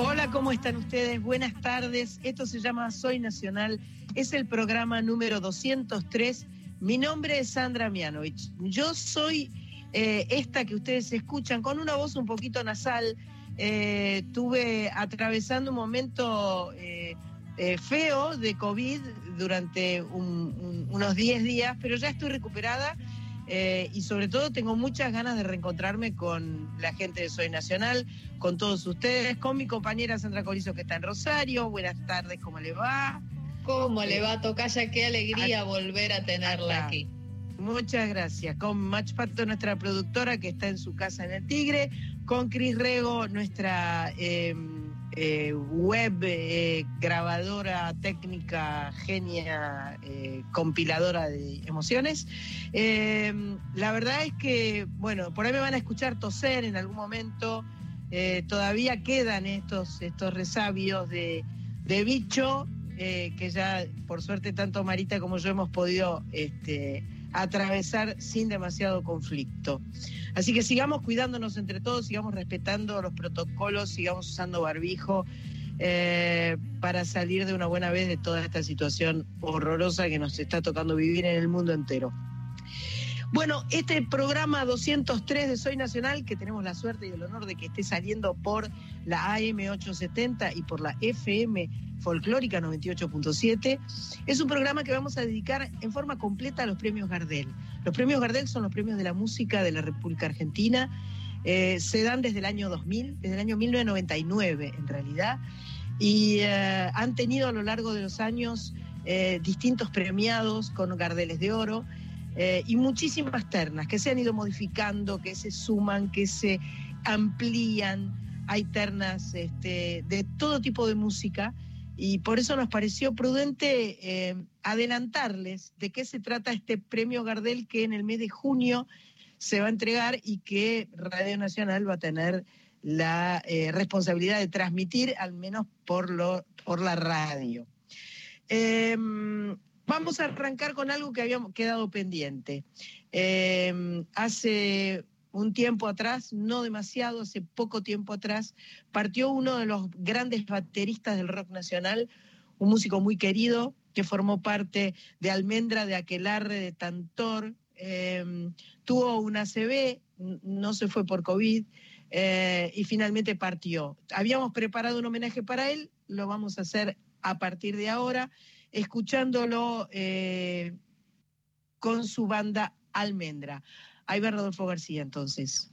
Hola, ¿cómo están ustedes? Buenas tardes. Esto se llama Soy Nacional. Es el programa número 203. Mi nombre es Sandra Mianovich. Yo soy eh, esta que ustedes escuchan con una voz un poquito nasal. Eh, tuve atravesando un momento eh, feo de COVID durante unos 10 días, pero ya estoy recuperada eh, y sobre todo tengo muchas ganas de reencontrarme con la gente de Soy Nacional, con todos ustedes, con mi compañera Sandra Corizo que está en Rosario. Buenas tardes, ¿cómo le va? ¿Cómo le va, Tocaya? Qué alegría volver a tenerla aquí. Muchas gracias. Con Mach Pato, nuestra productora que está en su casa en el Tigre, con Cris Rego, nuestra... Eh, eh, web, eh, grabadora técnica, genia, eh, compiladora de emociones. la verdad es que, bueno, por ahí me van a escuchar toser en algún momento. todavía quedan estos, estos resabios de, de bicho, que ya, por suerte, tanto Marita como yo hemos podido este, atravesar sin demasiado conflicto. Así que sigamos cuidándonos entre todos, sigamos respetando los protocolos, sigamos usando barbijo eh, para salir de una buena vez de toda esta situación horrorosa que nos está tocando vivir en el mundo entero. Bueno, este programa 203 de Soy Nacional, que tenemos la suerte y el honor de que esté saliendo por la AM870 y por la FM Folclórica 98.7, es un programa que vamos a dedicar en forma completa a los premios Gardel. Los premios Gardel son los premios de la música de la República Argentina. Eh, se dan desde el año 2000, desde el año 1999 en realidad, y eh, han tenido a lo largo de los años eh, distintos premiados con Gardeles de Oro. Y muchísimas ternas que se han ido modificando, que se suman, que se amplían. Hay ternas este, de todo tipo de música y por eso nos pareció prudente eh, adelantarles de qué se trata este premio Gardel que en el mes de junio se va a entregar y que Radio Nacional va a tener la eh, responsabilidad de transmitir, al menos por, lo, por la radio. Em, vamos a arrancar con algo que habíamos quedado pendiente. Em, hace un tiempo atrás, no demasiado, hace poco tiempo atrás, partió uno de los grandes bateristas del rock nacional, un músico muy querido que formó parte de Almendra, de Aquelarre, de Tantor, em, tuvo un ACV, no se fue por COVID eh, y finalmente partió. Habíamos preparado un homenaje para él, lo vamos a hacer a partir de ahora, escuchándolo eh, con su banda Almendra. Ahí va Rodolfo García entonces.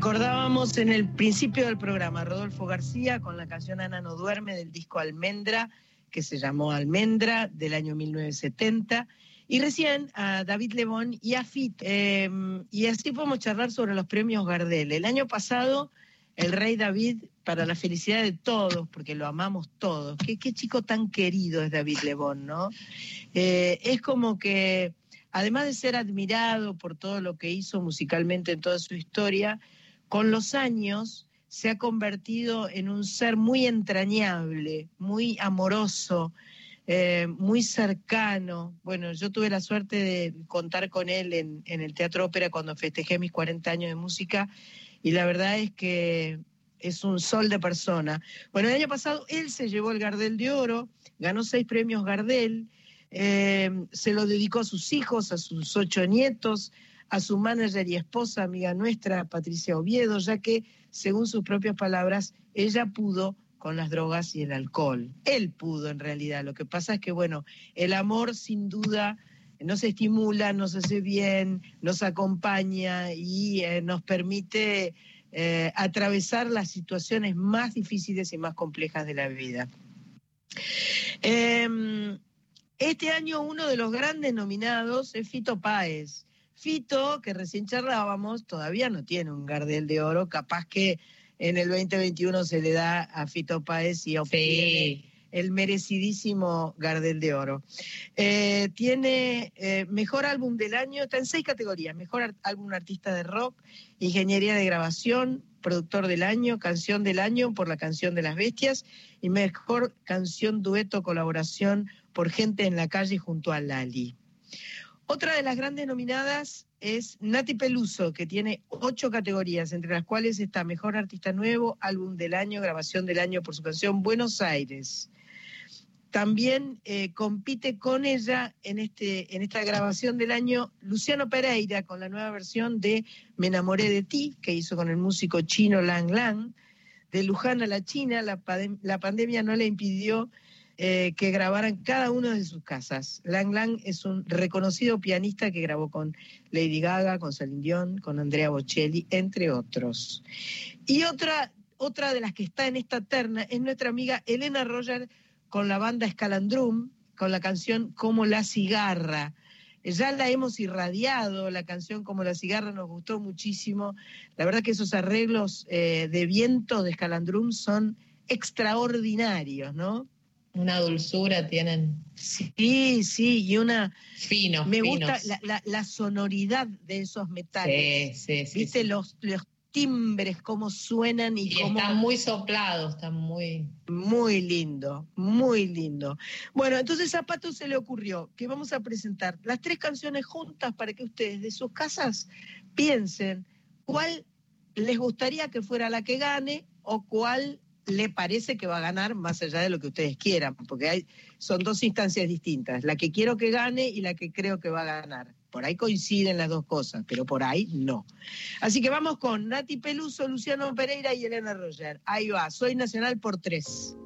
Recordábamos en el principio del programa Rodolfo García con la canción Ana no duerme del disco Almendra, que se llamó Almendra del año 1970. Y recién a David Lebón y a Fit. Eh, y así podemos charlar sobre los premios Gardel. El año pasado, el rey David, para la felicidad de todos, porque lo amamos todos. Qué, qué chico tan querido es David Lebón, ¿no? Eh, es como que además de ser admirado por todo lo que hizo musicalmente en toda su historia, con los años se ha convertido en un ser muy entrañable, muy amoroso, eh, muy cercano. Bueno, yo tuve la suerte de contar con él en, el Teatro Ópera cuando festejé mis 40 años de música y la verdad es que es un sol de persona. Bueno, el año pasado él se llevó el Gardel de Oro, ganó seis premios Gardel, eh, se lo dedicó a sus hijos, a sus ocho nietos, a su manager y esposa, amiga nuestra, Patricia Oviedo, ya que, según sus propias palabras, ella pudo con las drogas y el alcohol. Él pudo en realidad. Lo que pasa es que, bueno, el amor sin duda nos estimula, nos hace bien, nos acompaña y eh, nos permite eh, atravesar las situaciones más difíciles y más complejas de la vida. Em, este año uno de los grandes nominados es Fito Páez. Fito, que recién charlábamos, todavía no tiene un Gardel de Oro, capaz que en el 2021 se le da a Fito Páez y obtiene el merecidísimo Gardel de Oro. Eh, tiene eh, mejor álbum del año, está en seis categorías, mejor álbum artista de rock, ingeniería de grabación, productor del año, canción del año por la canción de las bestias y mejor canción dueto colaboración por gente en la calle junto a Lali. Otra de las grandes nominadas es Nati Peluso, que tiene ocho categorías, entre las cuales está Mejor Artista Nuevo, Álbum del Año, Grabación del Año por su canción Buenos Aires. También eh, compite con ella en, este, en esta grabación del año Luciano Pereira con la nueva versión de Me enamoré de ti, que hizo con el músico chino Lang Lang. De Luján a la China, la, la pandemia no le impidió eh, que grabaran cada uno de sus casas. Lang Lang es un reconocido pianista que grabó con Lady Gaga, con Celine Dion, con Andrea Bocelli, entre otros. Y otra, otra de las que está en esta terna es nuestra amiga Elena Roger con la banda Escalandrum, con la canción Como la cigarra. Ya la hemos irradiado, la canción Como la cigarra nos gustó muchísimo. La verdad que esos arreglos eh, de viento de Escalandrum son extraordinarios, ¿no? Una dulzura tienen. Sí, sí, y una... Finos, Me gusta la, sonoridad de esos metales. Sí, sí, sí. Viste Los, los timbres, cómo suenan y, cómo... Están muy soplados, están muy... Muy lindo, muy lindo. Bueno, entonces a Pato se le ocurrió que vamos a presentar las tres canciones juntas para que ustedes de sus casas piensen cuál les gustaría que fuera la que gane o cuál le parece que va a ganar más allá de lo que ustedes quieran, porque hay, son dos instancias distintas, la que quiero que gane y la que creo que va a ganar. Por ahí coinciden las dos cosas, pero por ahí no. Así que vamos con Nati Peluso, Luciano Pereira y Elena Roger. Ahí va, soy nacional por tres.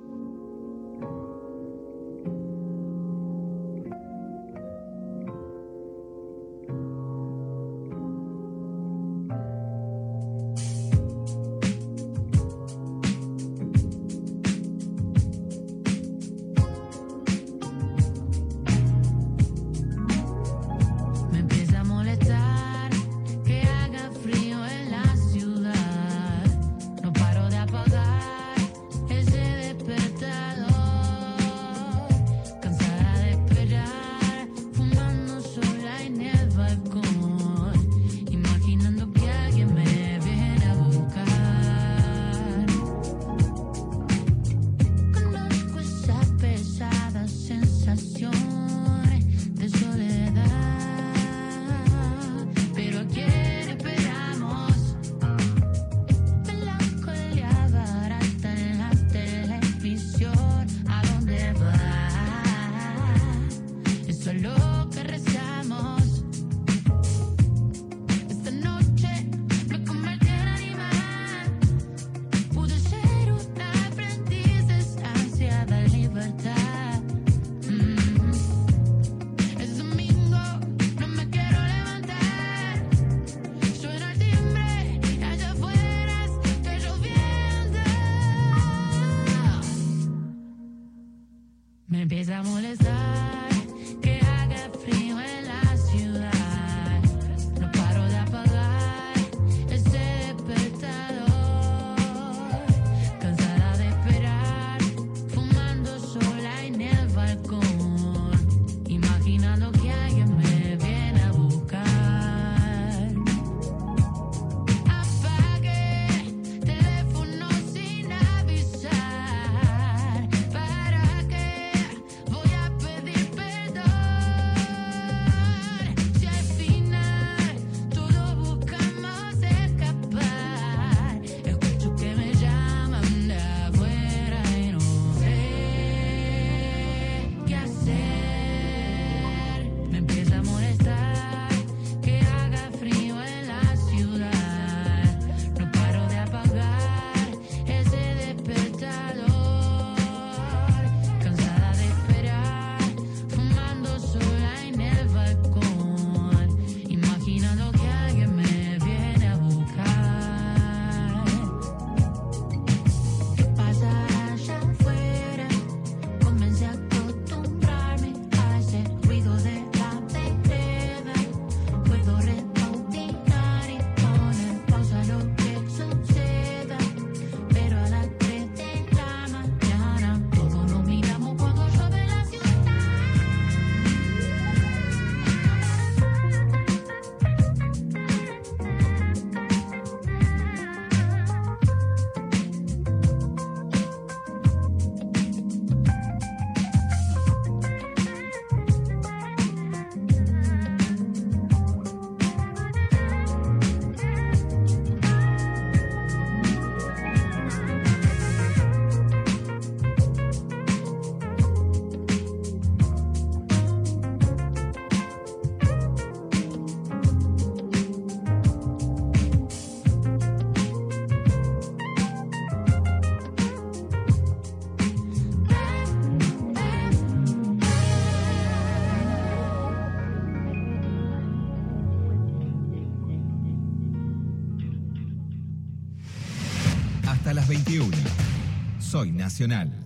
Hasta las 21. Soy Nacional.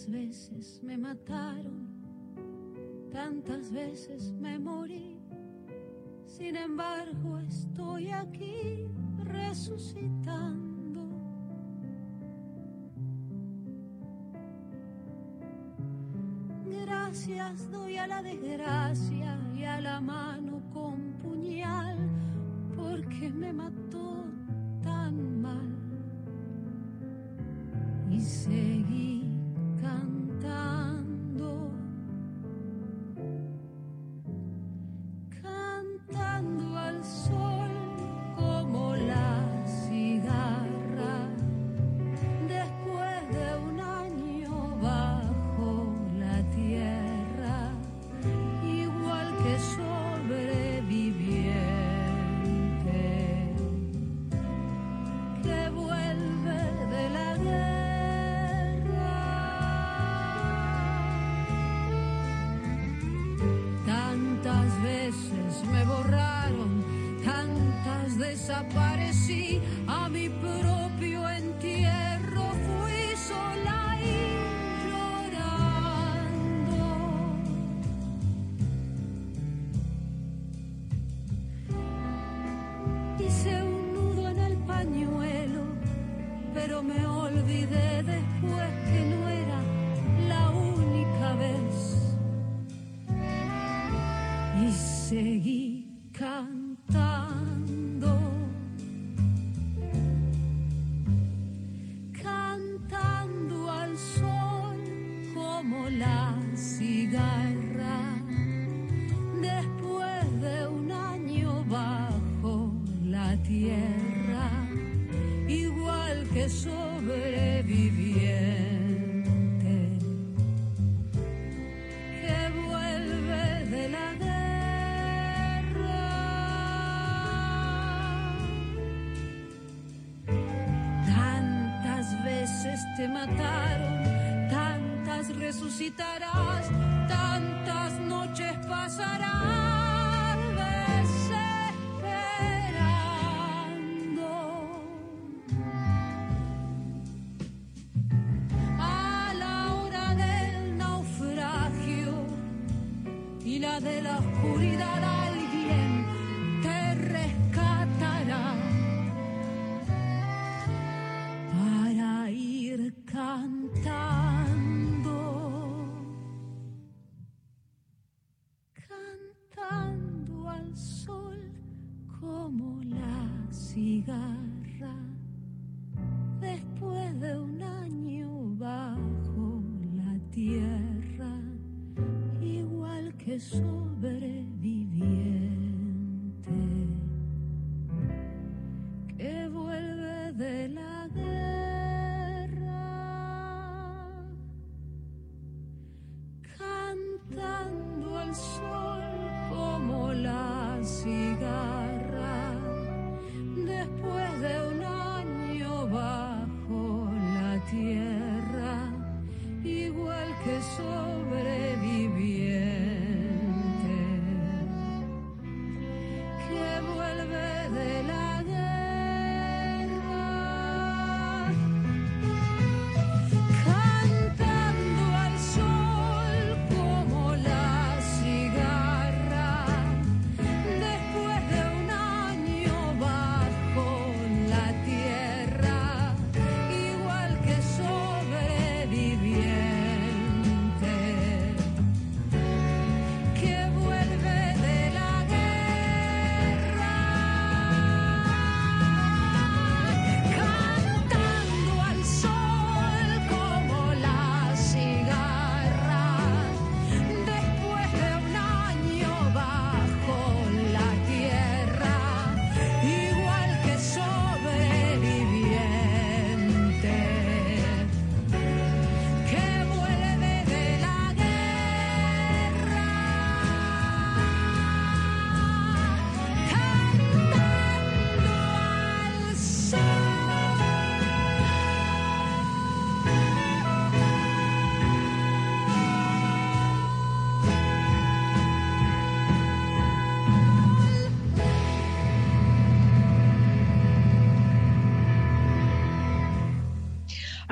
Tantas veces me mataron, tantas veces me morí, sin embargo estoy aquí resucitando. besos.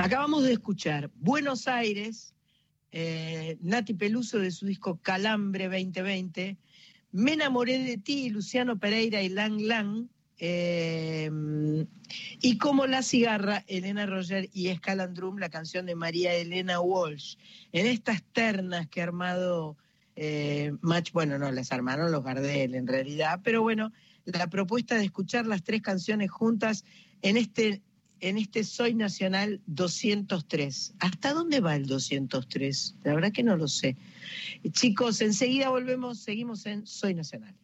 Acabamos de escuchar Buenos Aires, eh, Nati Peluso de su disco Calambre 2020, Me enamoré de ti, Luciano Pereira y Lang Lang, eh, y Como la cigarra, Elena Roger y Escalandrum, la canción de María Elena Walsh. En estas ternas que ha armado eh, Match, bueno, no, las armaron los Gardel en realidad, pero bueno, la propuesta de escuchar las tres canciones juntas en este en este Soy Nacional 203. ¿Hasta dónde va el 203? La verdad que no lo sé. Chicos, enseguida volvemos, seguimos en Soy Nacional.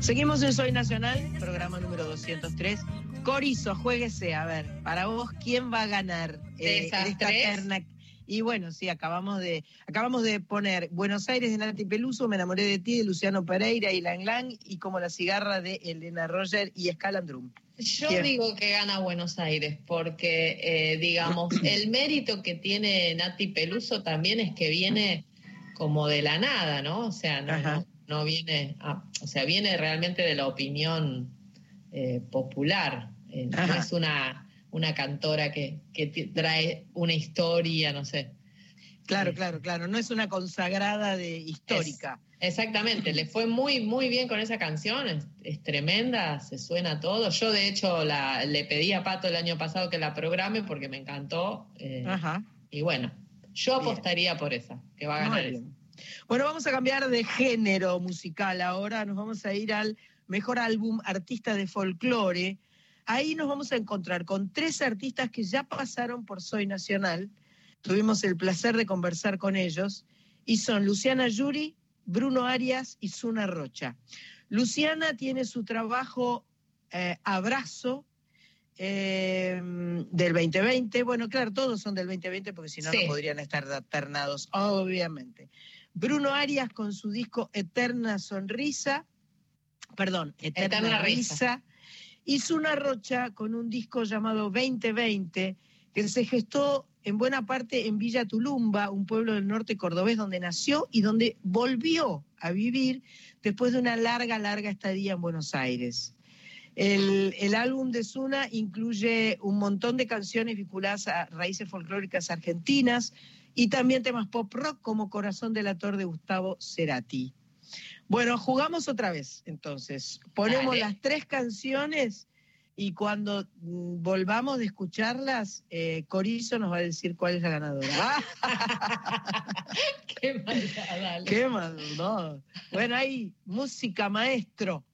Seguimos en Soy Nacional, programa número 203. Corizo, jueguese, a ver, para vos, ¿quién va a ganar ¿De esas esta tres? terna? Y bueno, sí, acabamos de, acabamos de poner Buenos Aires de Nati Peluso, Me enamoré de ti de Luciano Pereira y Lang Lang, y como la cigarra de Elena Roger y Scalandrum. Yo ¿Quién? digo que gana Buenos Aires, porque, eh, digamos, el mérito que tiene Nati Peluso también es que viene como de la nada, ¿no? O sea, no, no, no viene, a- o sea, viene realmente de la opinión eh, popular. Eh, no es una, una cantora que, que trae una historia, no sé. Claro, claro, claro, no es una consagrada de histórica. Exactamente, le fue muy, muy bien con esa canción, es, es tremenda, se suena todo. Yo, de hecho, la, le pedí a Pato el año pasado que la programe porque me encantó. eh, Ajá. y bueno, yo Bien. apostaría por esa, que va a ganar esa. Bueno, vamos a cambiar de género musical ahora. Nos vamos a ir al mejor álbum artista de folclore. Ahí nos vamos a encontrar con tres artistas que ya pasaron por Soy Nacional. Tuvimos el placer de conversar con ellos. Y son Luciana Yuri, Bruno Arias y Zuna Rocha. Luciana tiene su trabajo eh, Abrazo eh, del 2020. Bueno, claro, todos son del 2020 porque si no, Sí. no podrían estar alternados, obviamente. Bruno Arias con su disco Eterna Sonrisa, perdón, Eterna, Eterna Risa. Risa. y Zuna Rocha con un disco llamado 2020 que se gestó en buena parte en Villa Tulumba, un pueblo del norte cordobés donde nació y donde volvió a vivir después de una larga, larga estadía en Buenos Aires. El, el álbum de Zuna incluye un montón de canciones vinculadas a raíces folclóricas argentinas y también temas pop rock como Corazón del Ator de Gustavo Cerati. Bueno, jugamos otra vez, entonces. Ponemos Dale. las tres canciones y cuando mm, volvamos de escucharlas, eh, Corizo nos va a decir cuál es la ganadora. Qué maldad, dale. ¡Qué maldad! Bueno, ahí, música maestro.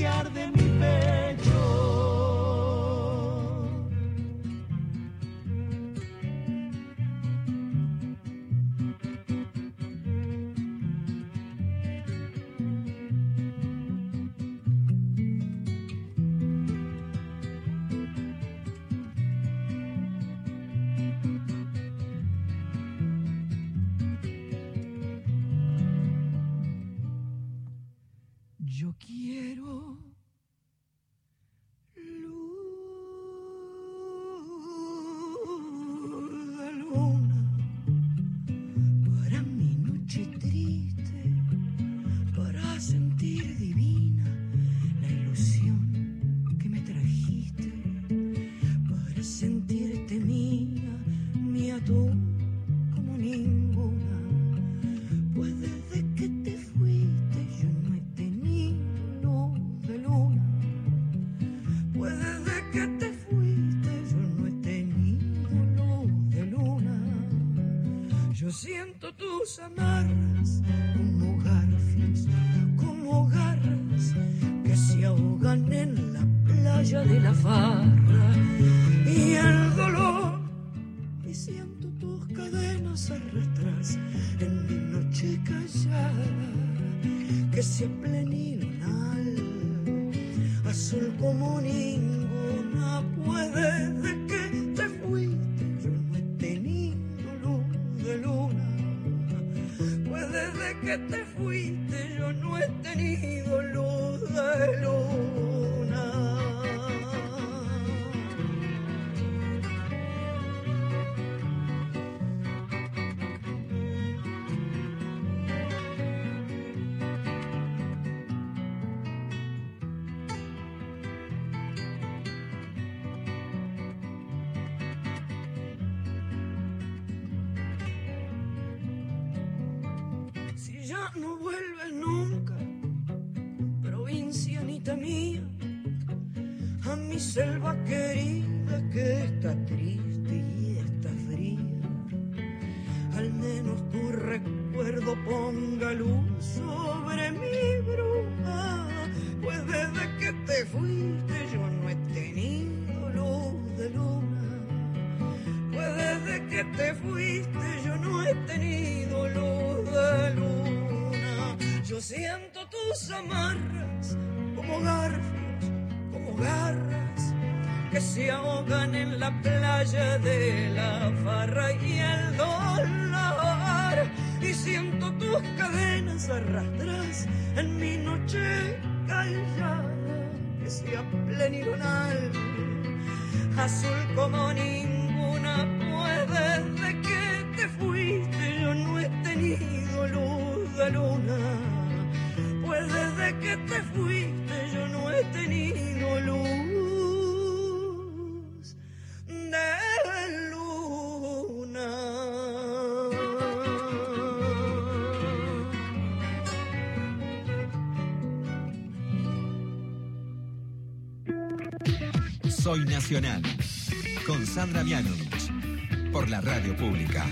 que mi pecho. Soy Nacional. Con Sandra Vianovich. Por la radio pública.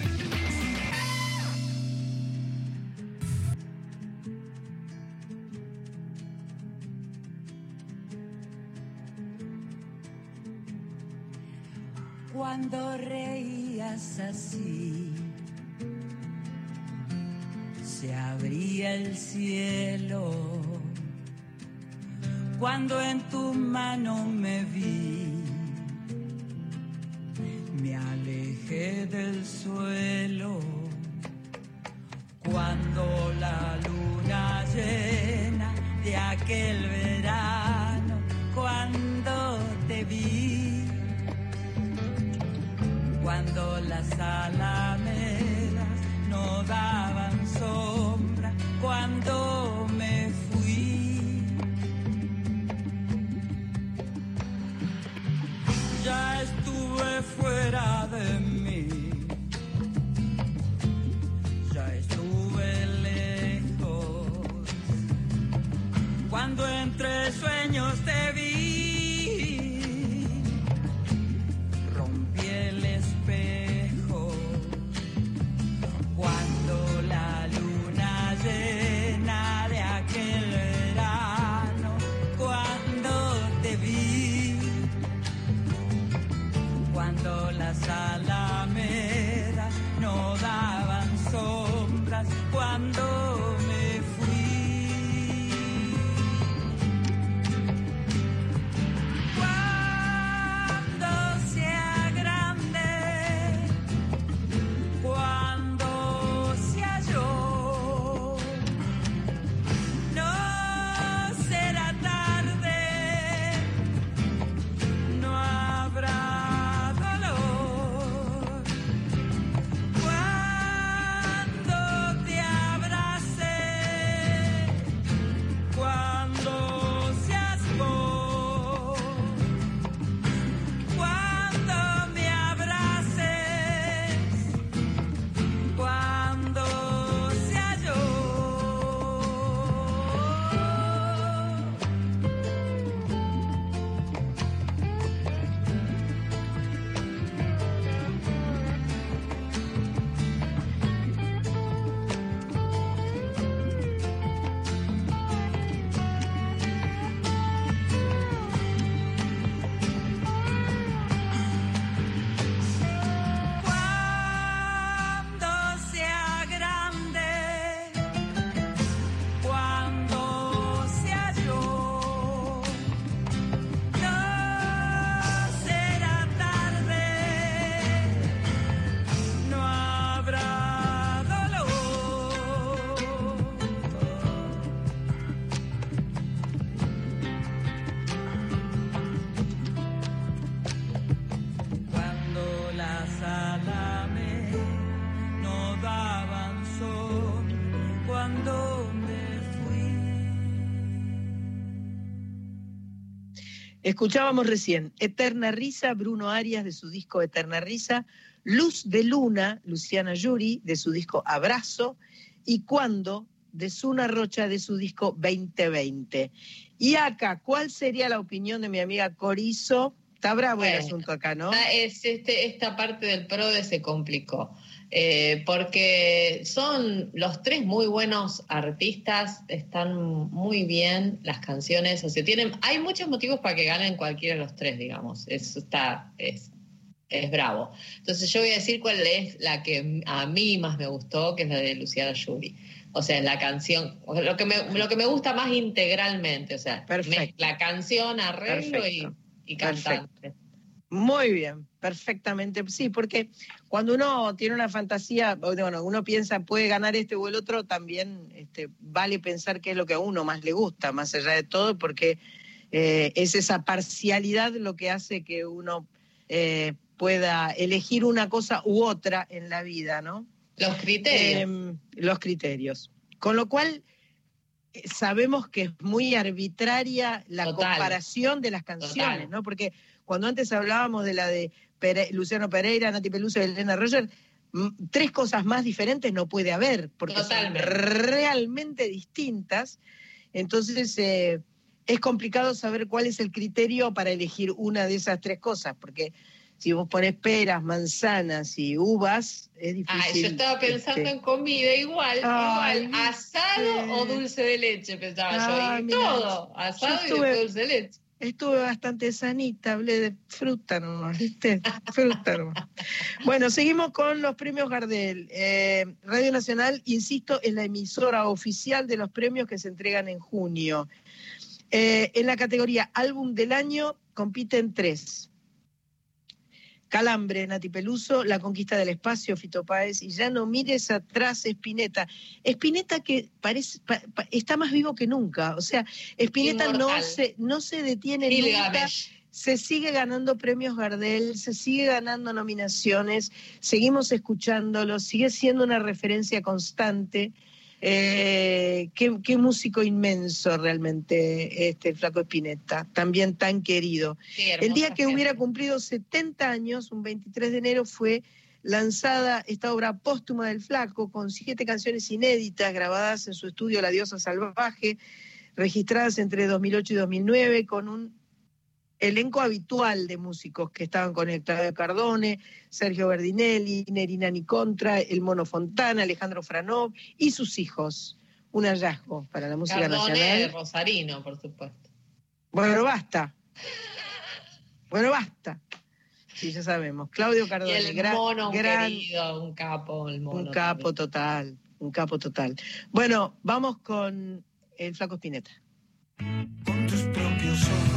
Escuchábamos recién Eterna Risa, Bruno Arias de su disco Eterna Risa, Luz de Luna, Luciana Yuri de su disco Abrazo y Cuando de Suna Rocha de su disco 2020. Y acá, ¿cuál sería la opinión de mi amiga Corizo? Está bravo el Bueno, asunto acá, ¿no? Ah, Es este, esta parte del PRODE se complicó. Eh, porque son los tres muy buenos artistas, están muy bien las canciones, o sea, tienen, hay muchos motivos para que ganen cualquiera de los tres, digamos, eso está, es, es bravo. Entonces yo voy a decir cuál es la que a mí más me gustó, que es la de Luciana Yuri. O sea, la canción, lo que me, lo que me gusta más integralmente, o sea, mezcla canción, arreglo y, y cantante. Perfecto. Muy bien, perfectamente. Sí, porque cuando uno tiene una fantasía, bueno, uno piensa puede ganar este o el otro, también este, vale pensar qué es lo que a uno más le gusta, más allá de todo, porque eh, es esa parcialidad lo que hace que uno eh, pueda elegir una cosa u otra en la vida, ¿no? Los criterios. Eh, los criterios. Con lo cual, eh, sabemos que es muy arbitraria la Total. comparación de las canciones, Total. ¿no? Porque cuando antes hablábamos de la de Pere- Luciano Pereira, Nati Peluso y Elena Roger, tres cosas más diferentes no puede haber, porque Totalmente. son realmente distintas. Entonces, eh, es complicado saber cuál es el criterio para elegir una de esas tres cosas, porque si vos pones peras, manzanas y uvas, es difícil. Ay, yo estaba pensando este, en comida igual, Ay, igual, asado o dulce de leche, pensaba yo, y mira, todo, asado yo y estuve- dulce de leche. Estuve bastante sanita, hablé de fruta nomás, ¿viste? Fruta nomás. Bueno, seguimos con los premios Gardel. Eh, Radio Nacional, insisto, es la emisora oficial de los premios que se entregan en junio. Eh, en la categoría Álbum del Año compiten tres. Calambre, Nati Peluso, La Conquista del Espacio, Fito Páez, y ya no mires atrás, Espineta. Espineta que parece, pa- pa- está más vivo que nunca. O sea, Espineta no se, no se detiene nunca se sigue ganando premios Gardel, se sigue ganando nominaciones, seguimos escuchándolo, sigue siendo una referencia constante. Eh, qué, qué músico inmenso realmente este Flaco Espineta, también tan querido. Sí, El día que gente. hubiera cumplido 70 años, un 23 de enero, fue lanzada esta obra póstuma del Flaco con siete canciones inéditas grabadas en su estudio La Diosa Salvaje, registradas entre 2008 y 2009 con un elenco habitual de músicos que estaban con él, Claudio Cardone, Sergio Verdinelli, Nerina Nicontra, El Mono Fontana, Alejandro Franov y sus hijos. Un hallazgo para la música Cardone nacional. Rosarino, por supuesto. Bueno, basta. Bueno, basta. Sí, ya sabemos. Claudio Y Cardone, el gran, mono, un gran- querido, un capo, el mono. un capo también. total, un capo total. Bueno, vamos con el Flaco Spinetta. Con tus propios ojos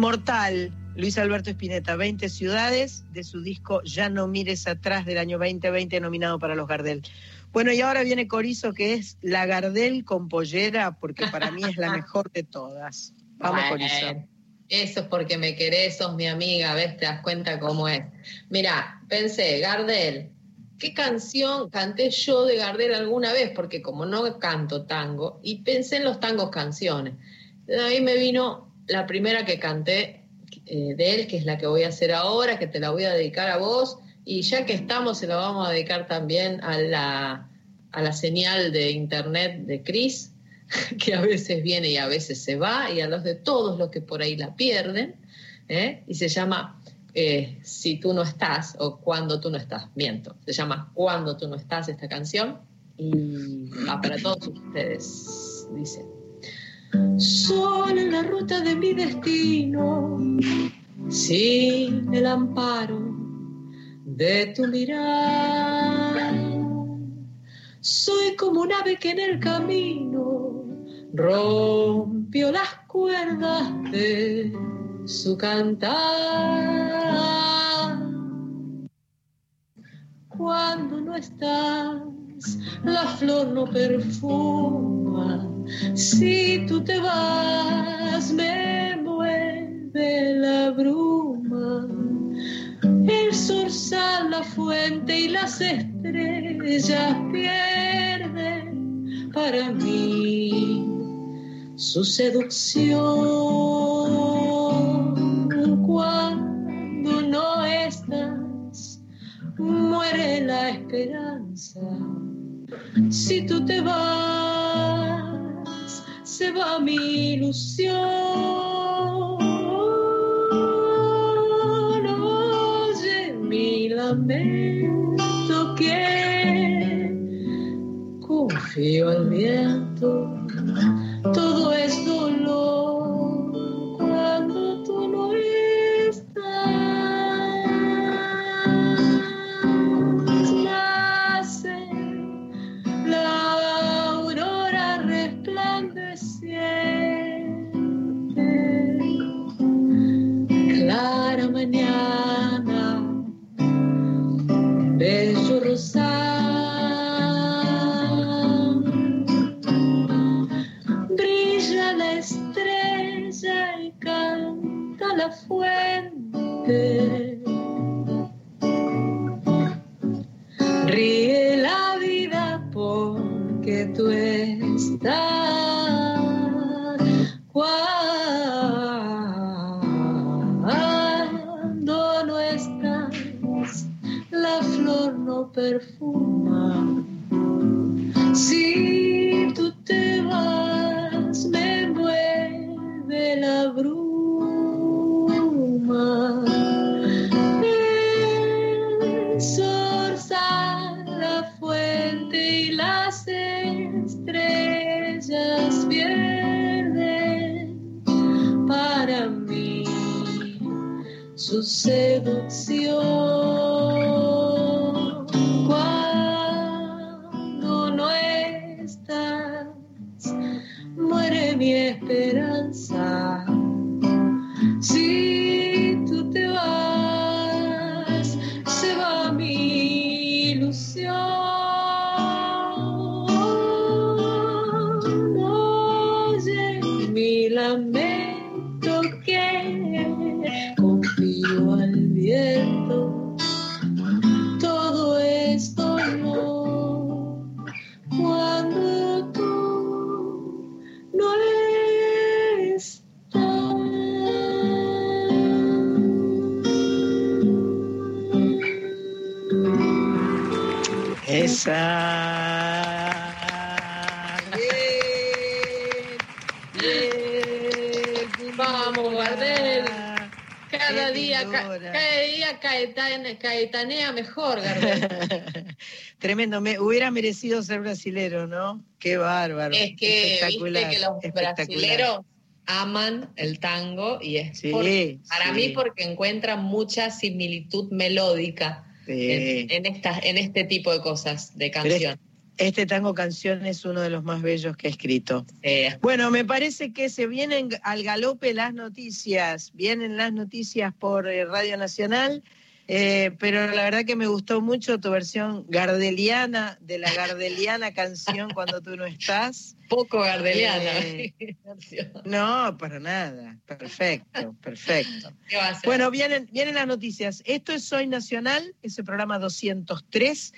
inmortal Luis Alberto Spinetta, 20 ciudades, de su disco Ya no mires atrás del año 2020, nominado para los Gardel. Bueno, y ahora viene Corizo, que es la Gardel con pollera, porque para mí es la mejor de todas. Vamos, Bueno, Corizo. Eso es porque me querés, sos mi amiga, ¿ves? Te das cuenta cómo es. Mira, pensé, Gardel, ¿qué canción canté yo de Gardel alguna vez? Porque como no canto tango, y pensé en los tangos canciones. De ahí me vino la primera que canté eh, de él, que es la que voy a hacer ahora, que te la voy a dedicar a vos, y ya que estamos, se la vamos a dedicar también a la, a la señal de internet de Cris, que a veces viene y a veces se va, y a los de todos los que por ahí la pierden, ¿eh? y se llama eh, Si tú no estás, o Cuando tú no estás, miento, se llama Cuando tú no estás esta canción, y va para todos ustedes, dice. Sola en la ruta de mi destino, sin el amparo de tu mirar. Soy como un ave que en el camino rompió las cuerdas de su cantar. Cuando no estás, la flor no perfuma. Si tú te vas, me mueve la bruma. El zorzal, la fuente y las estrellas pierden para mí su seducción. Cuando no estás, muere la esperanza. Si tú te vas, se va mi ilusión. Oye mi lamento que confío al viento. Todo es confío al caetanea mejor, Gardel. Tremendo, me hubiera merecido ser brasilero, ¿no? Qué bárbaro. Es que viste Espectacular, que los espectacular. brasileros aman el tango y es Sí, por- para sí. mí porque encuentran mucha similitud melódica Sí. en, en, este tipo de cosas, de Pero es- canción. Este tango canción es uno de los más bellos que he escrito. Eh, Bueno, me parece que se vienen al galope las noticias, vienen las noticias por eh, Radio Nacional, eh, pero la verdad que me gustó mucho tu versión gardeliana de la gardeliana canción Cuando tú no estás. poco gardeliana. Eh, No, para nada. Perfecto, perfecto. ¿Qué va a ser? Bueno, vienen, vienen las noticias. Esto es Soy Nacional, ese programa 203,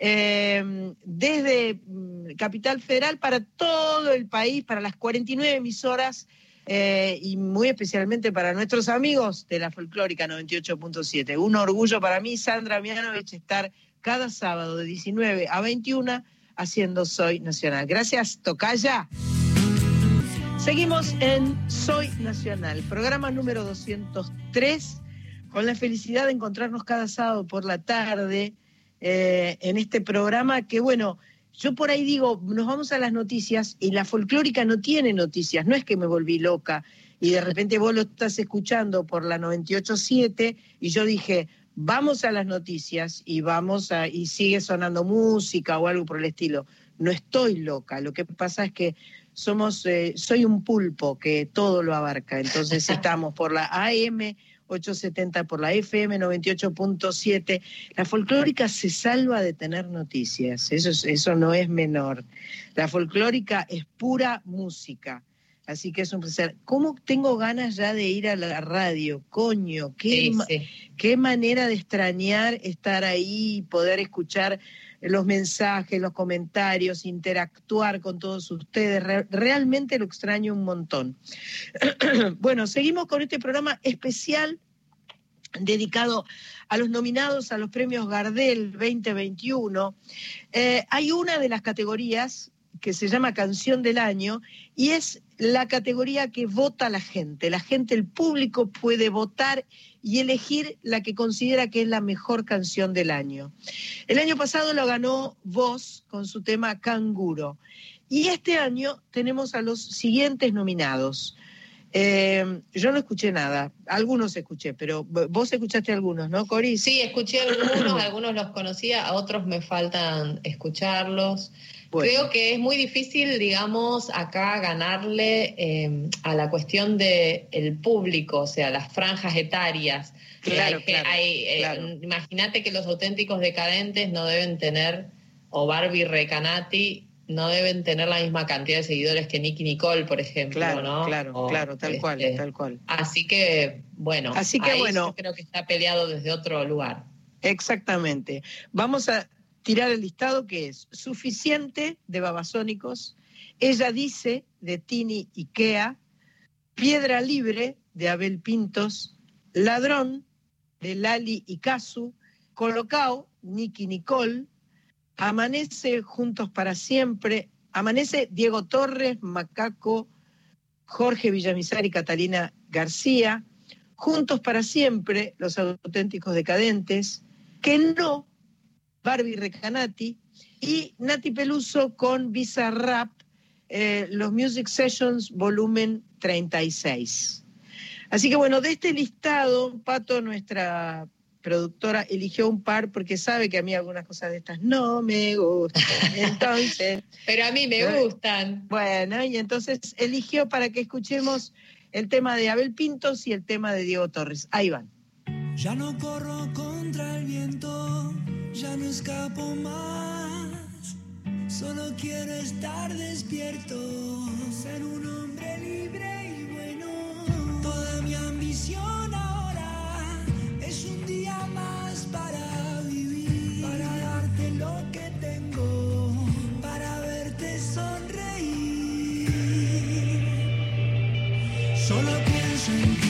eh, desde mm, Capital Federal para todo el país, para las 49 emisoras eh, y muy especialmente para nuestros amigos de la Folclórica 98.7. Un orgullo para mí, Sandra Mianovich, estar cada sábado de 19 a 21 haciendo Soy Nacional. Gracias, Tocaya. Seguimos en Soy Nacional, programa número 203, con la felicidad de encontrarnos cada sábado por la tarde eh, en este programa que, bueno, yo por ahí digo, nos vamos a las noticias y la folclórica no tiene noticias, no es que me volví loca y de repente vos lo estás escuchando por la 98.7 y yo dije, vamos a las noticias y vamos a, y sigue sonando música o algo por el estilo. No estoy loca, lo que pasa es que somos, eh, soy un pulpo que todo lo abarca, entonces estamos por la AM 870, por la FM 98.7. La folclórica se salva de tener noticias, eso, es- eso no es menor. La folclórica es pura música. Así que es un placer. ¿Cómo tengo ganas ya de ir a la radio? Coño, qué, Sí, ma- sí. qué manera de extrañar estar ahí, poder escuchar los mensajes, los comentarios, interactuar con todos ustedes. Re- realmente lo extraño un montón. bueno, seguimos con este programa especial dedicado a los nominados a los premios Gardel 2021. Eh, hay una de las categorías que se llama Canción del Año y es la categoría que vota la gente. La gente, el público puede votar y elegir la que considera que es la mejor canción del año. El año pasado lo ganó Voz con su tema Canguro. Y este año tenemos a los siguientes nominados. Eh, yo no escuché nada, algunos escuché, pero vos escuchaste algunos, ¿no, Coris? Sí, escuché algunos, algunos los conocía, a otros me faltan escucharlos. Bueno. Creo que es muy difícil, digamos, acá ganarle eh, a la cuestión del el público, o sea, las franjas etarias. Claro, claro, eh, claro. Imagínate que los auténticos decadentes no deben tener, o Barbie Recanati, no deben tener la misma cantidad de seguidores que Nicky Nicole, por ejemplo, Claro, ¿no? claro, O, claro, tal cual, este, tal cual. Así que, bueno, Así que, ahí bueno. yo creo que está peleado desde otro lugar. Exactamente. Vamos a tirar el listado que es suficiente de Babasónicos, Ella dice de Tini Ikea, Piedra Libre de Abel Pintos, Ladrón de Lali Ikazu, Colocao, Nicky Nicole, Amanece Juntos para Siempre, Amanece Diego Torres, Macaco, Jorge Villamizar y Catalina García, Juntos para Siempre, Los Auténticos Decadentes, Que no, Barbie Recanati y Nati Peluso con Bizarrap, eh, los Music Sessions volumen 36. Así que bueno, de este listado, Pato, nuestra productora, eligió un par porque sabe que a mí algunas cosas de estas no me gustan. Entonces, Pero a mí me Eh, gustan. bueno, y entonces eligió para que escuchemos el tema de Abel Pintos y el tema de Diego Torres. Ahí van. Ya no corro contra el viento, ya no escapo más. Solo quiero estar despierto, ser un hombre libre y bueno. Toda mi ambición ahora es un día más para vivir, para darte lo que tengo, para verte sonreír. Solo pienso en ti,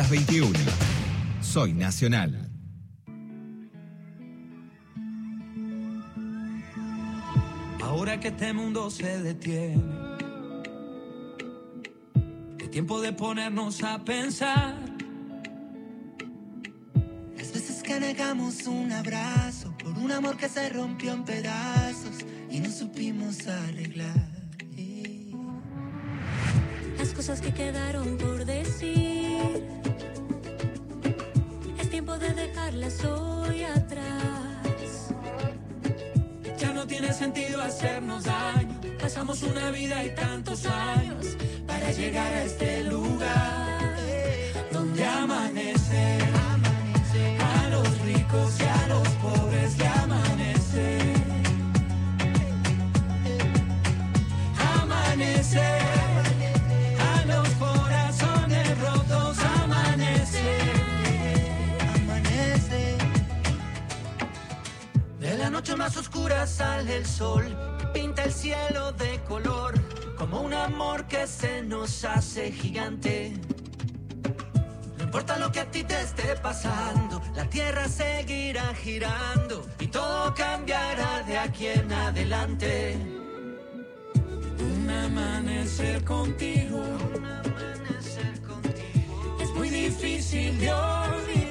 las 21. Soy Nacional. Ahora que este mundo se detiene, es tiempo de ponernos a pensar. Las veces que negamos un abrazo por un amor que se rompió en pedazos y no supimos arreglar. las cosas que quedaron por decir. Sentido hacernos daño. Pasamos una vida y tantos años para llegar a este lugar De la noche más oscura sale el sol, pinta el cielo de color, como un amor que se nos hace gigante. No importa lo que a ti te esté pasando, la tierra seguirá girando y todo cambiará de aquí en adelante. Un amanecer contigo, un amanecer contigo, es muy difícil de olvidar.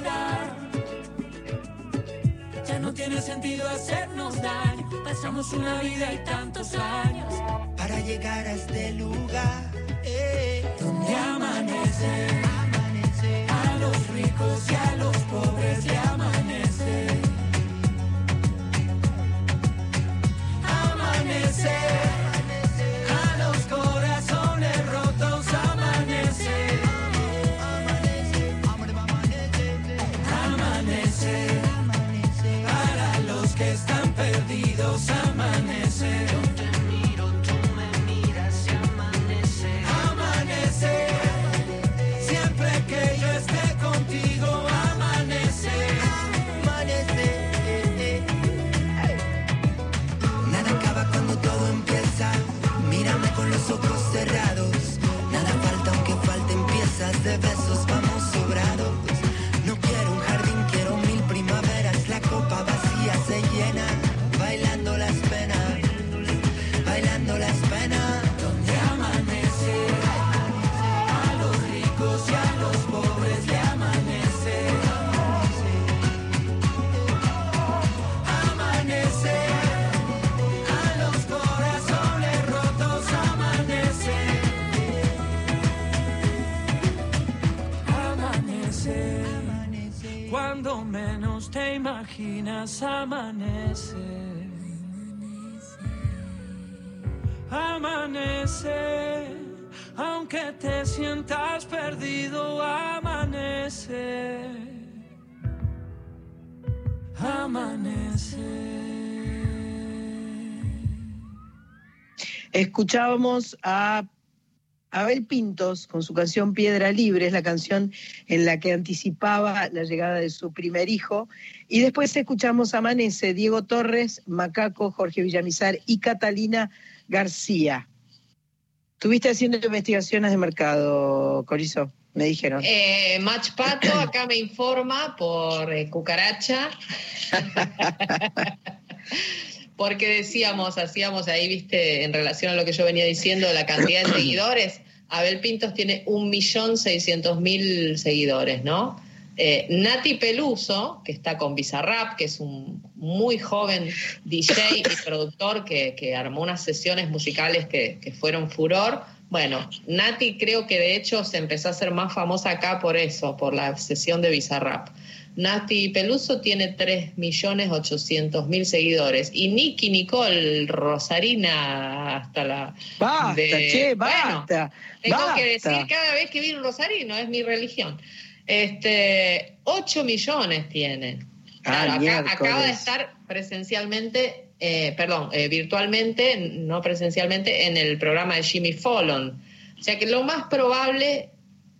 Ya no tiene sentido hacernos daño. Pasamos una vida y tantos años Para llegar a este lugar, eh, donde amanece. A los ricos y a los pobres le amanece. Amanece. Amanece, aunque te sientas perdido, amanece. Amanece. Escuchábamos a Abel Pintos con su canción Piedra Libre, es la canción en la que anticipaba la llegada de su primer hijo. Y después escuchamos Amanece, Diego Torres, Macaco, Jorge Villamizar y Catalina García. Estuviste haciendo investigaciones de mercado, Corizo, me dijeron. Eh, Match Pato acá me informa por eh, cucaracha. Porque decíamos, hacíamos ahí, viste, en relación a lo que yo venía diciendo, la cantidad de seguidores. Abel Pintos tiene 1.600.000 seguidores, ¿no? Eh, Nati Peluso, que está con Bizarrap, que es un muy joven DJ y productor que, que armó unas sesiones musicales que, que fueron furor. Bueno, Nati creo que de hecho se empezó a ser más famosa acá por eso, por la sesión de Bizarrap. Nati Peluso tiene 3.800.000 seguidores y Nicky Nicole Rosarina hasta la... Basta, de- che, Bueno, basta. tengo que decir cada vez que viene un rosarino, es mi religión. Este, 8 millones tiene. Ah, Claro, acá- acaba de estar presencialmente, eh, perdón, eh, virtualmente, no presencialmente, en el programa de Jimmy Fallon. O sea que lo más probable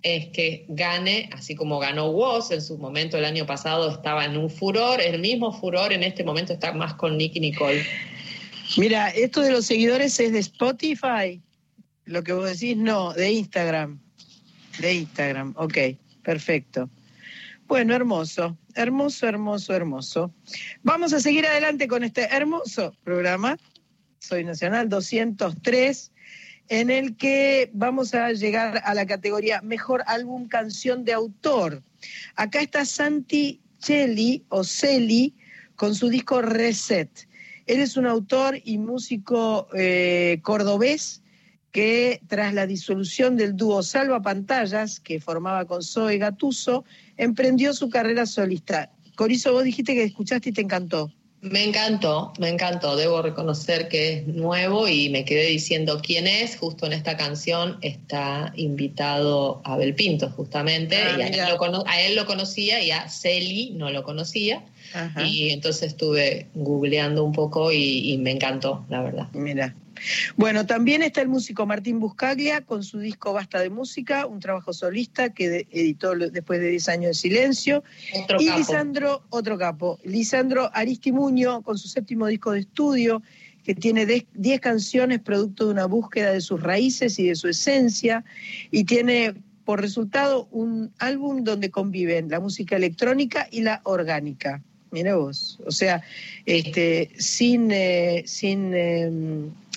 es que gane, así como ganó Woz en su momento el año pasado, estaba en un furor, el mismo furor en este momento está más con Nicky Nicole. Mira, esto de los seguidores es de Spotify. Lo que vos decís, no, de Instagram. De Instagram, ok, perfecto. Bueno, hermoso, hermoso, hermoso, hermoso. Vamos a seguir adelante con este hermoso programa. Soy Nacional 203, en el que vamos a llegar a la categoría Mejor Álbum Canción de Autor. Acá está Santi Celi o Celi con su disco Reset. Él es un autor y músico eh, cordobés que tras la disolución del dúo Salva Pantallas, que formaba con Zoe Gatuso, emprendió su carrera solista. Corizo, vos dijiste que escuchaste y te encantó. Me encantó, me encantó. Debo reconocer que es nuevo y me quedé diciendo quién es. Justo en esta canción está invitado Abel Pinto, justamente. Ah, y a, él lo a él lo conocía y a Celi no lo conocía. Ajá. Y entonces estuve googleando un poco y, y me encantó, la verdad. Mira. Bueno, también está el músico Martín Buscaglia con su disco Basta de Música, un trabajo solista que editó después de 10 años de silencio. Otro y capo. Lisandro, otro capo, Lisandro Aristimuño con su séptimo disco de estudio, que tiene de- 10 canciones producto de una búsqueda de sus raíces y de su esencia, y tiene por resultado un álbum donde conviven la música electrónica y la orgánica. Mira vos, o sea, este, sin, eh, sin eh,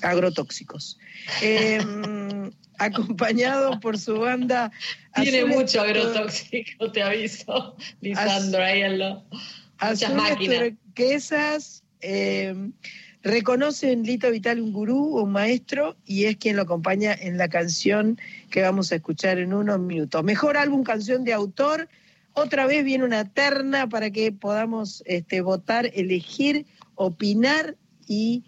agrotóxicos. Eh, acompañado por su banda. Tiene mucho agrotóxico, te aviso, Lisandro, ahí en lo- Muchas máquinas. turquesas, eh, reconocen Lito Vital un gurú, un maestro, y es quien lo acompaña en la canción que vamos a escuchar en unos minutos. Mejor álbum, canción de autor. Otra vez viene una terna para que podamos este, votar, elegir, opinar y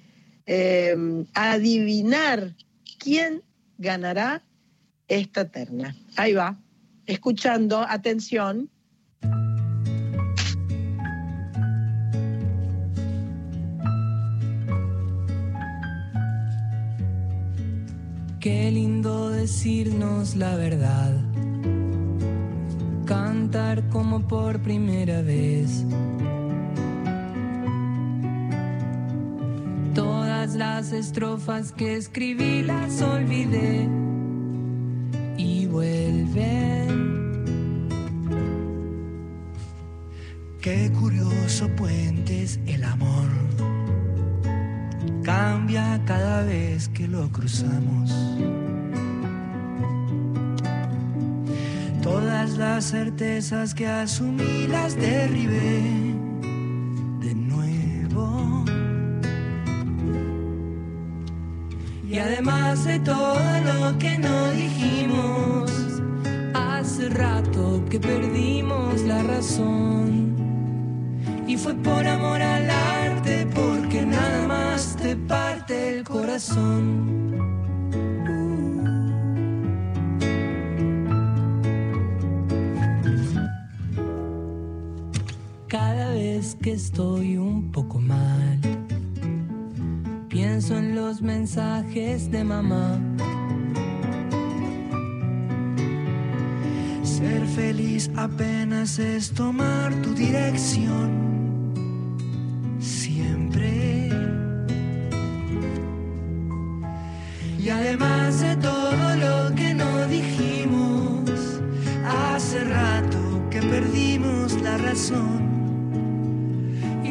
eh, adivinar quién ganará esta terna. Ahí va, escuchando, atención. Qué lindo decirnos la verdad. Cantar como por primera vez. Todas las estrofas que escribí las olvidé y vuelven. Qué curioso puente es el amor. Cambia cada vez que lo cruzamos. Todas las certezas que asumí las derribé de nuevo. Y además de todo lo que no dijimos, hace rato que perdimos la razón. Y fue por amor al arte, porque nada más te parte el corazón. que estoy un poco mal. Pienso en los mensajes de mamá. Ser feliz apenas es tomar tu dirección. Siempre. Y además de todo lo que no dijimos, hace rato que perdimos la razón.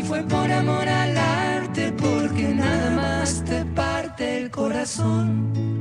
Fue por amor al arte porque nada más te parte el corazón.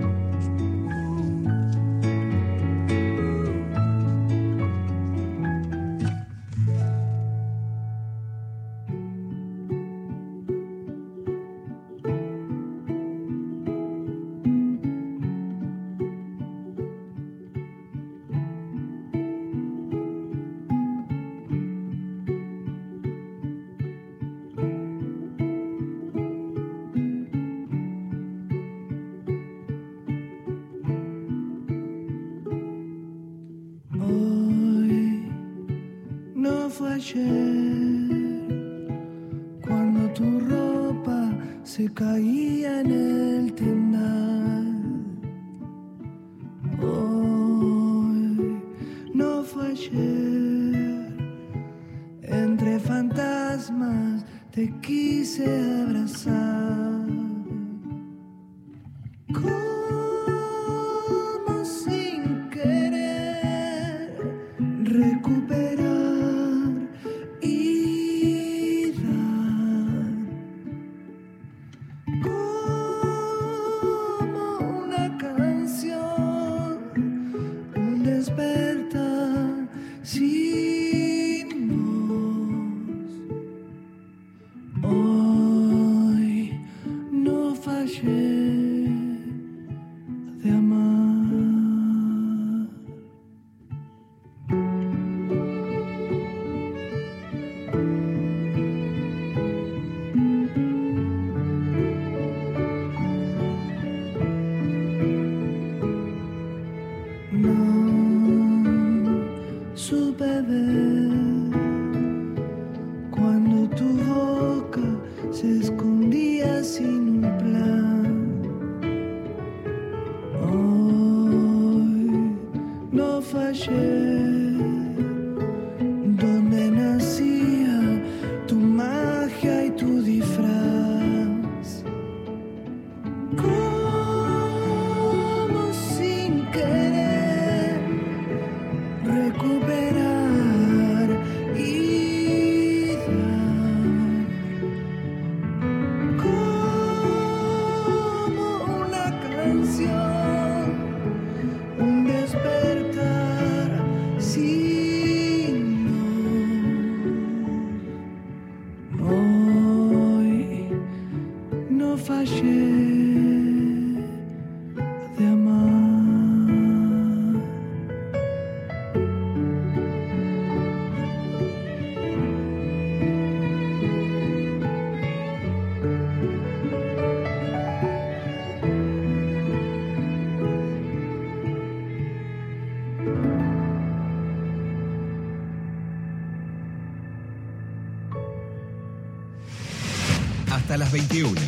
hasta las 21.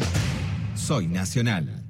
Soy Nacional.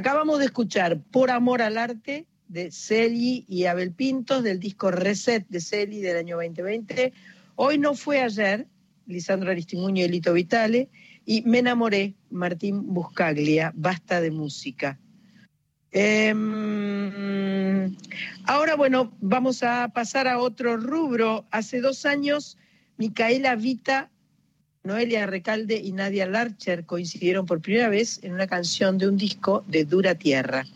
Acabamos de escuchar Por Amor al Arte de Celi y Abel Pintos del disco Reset de Celi del año 2020. Hoy no fue ayer, Lisandro Aristimuño y Lito Vitale, y Me enamoré, Martín Buscaglia, Basta de Música. Em, ahora, bueno, vamos a pasar a otro rubro. Hace dos años, Micaela Vita Noelia Recalde y Nadia Larcher coincidieron por primera vez en una canción de un disco de Dura Tierra.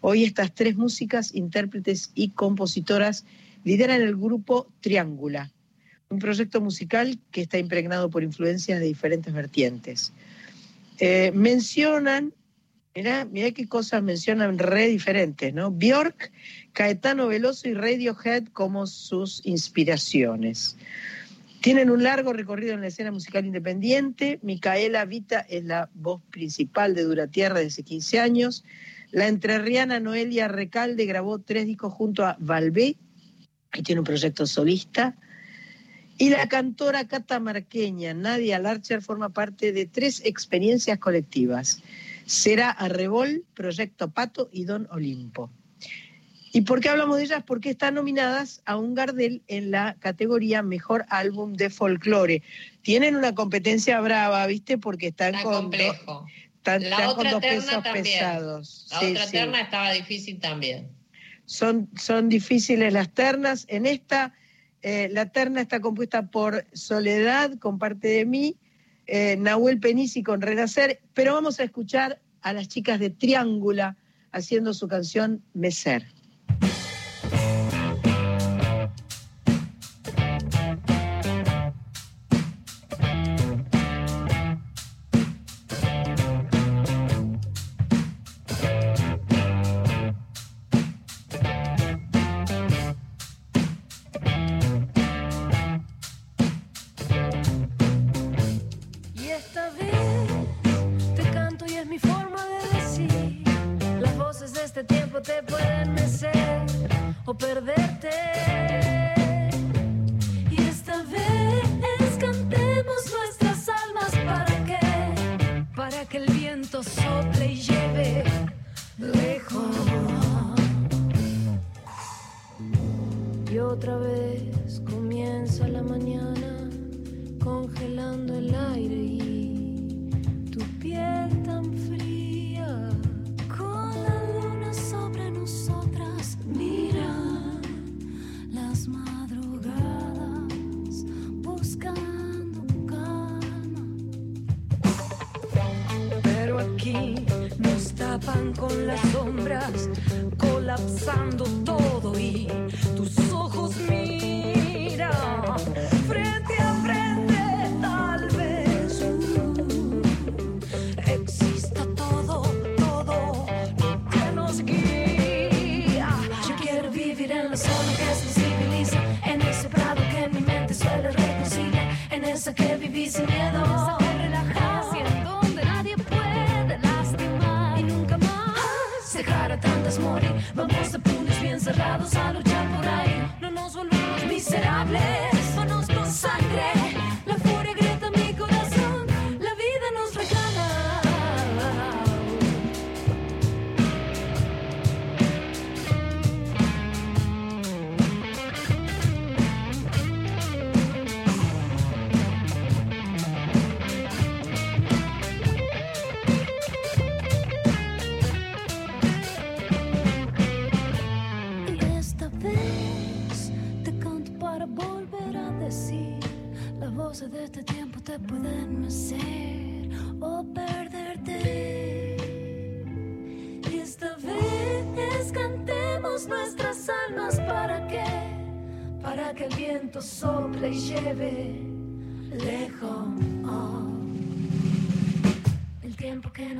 Hoy estas tres músicas, intérpretes y compositoras lideran el grupo Triángula, un proyecto musical que está impregnado por influencias de diferentes vertientes. Eh, mencionan, mira, mira qué cosas mencionan re diferentes, ¿no? Bjork, Caetano Veloso y Radiohead como sus inspiraciones. Tienen un largo recorrido en la escena musical independiente. Micaela Vita es la voz principal de Dura Tierra desde hace 15 años. La entrerriana Noelia Recalde grabó tres discos junto a Valvé y tiene un proyecto solista. Y la cantora catamarqueña Nadia Larcher forma parte de tres experiencias colectivas. Será Arrebol, Proyecto Pato y Don Olimpo. ¿Y por qué hablamos de ellas? Porque están nominadas a un Gardel en la categoría Mejor Álbum de Folclore. Tienen una competencia brava, ¿viste? Porque están Está con, complejo. están- La están con otra dos terna pesos también. pesados. La Sí, otra sí. terna estaba difícil también. Son, son difíciles las ternas. En esta, eh, la terna está compuesta por Soledad, con parte de mí, eh, Nahuel Penisi con Renacer, pero vamos a escuchar a las chicas de Triángula haciendo su canción Meser. Y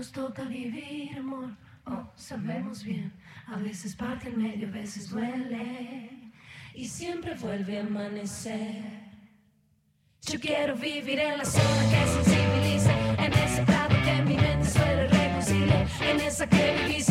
nos toca vivir, amor. Oh, sabemos bien, a veces parte en medio, a veces duele. Y siempre vuelve a amanecer. Yo quiero vivir en la zona que sensibiliza, en ese prado que mi mente suele reconciliar, en esa que viví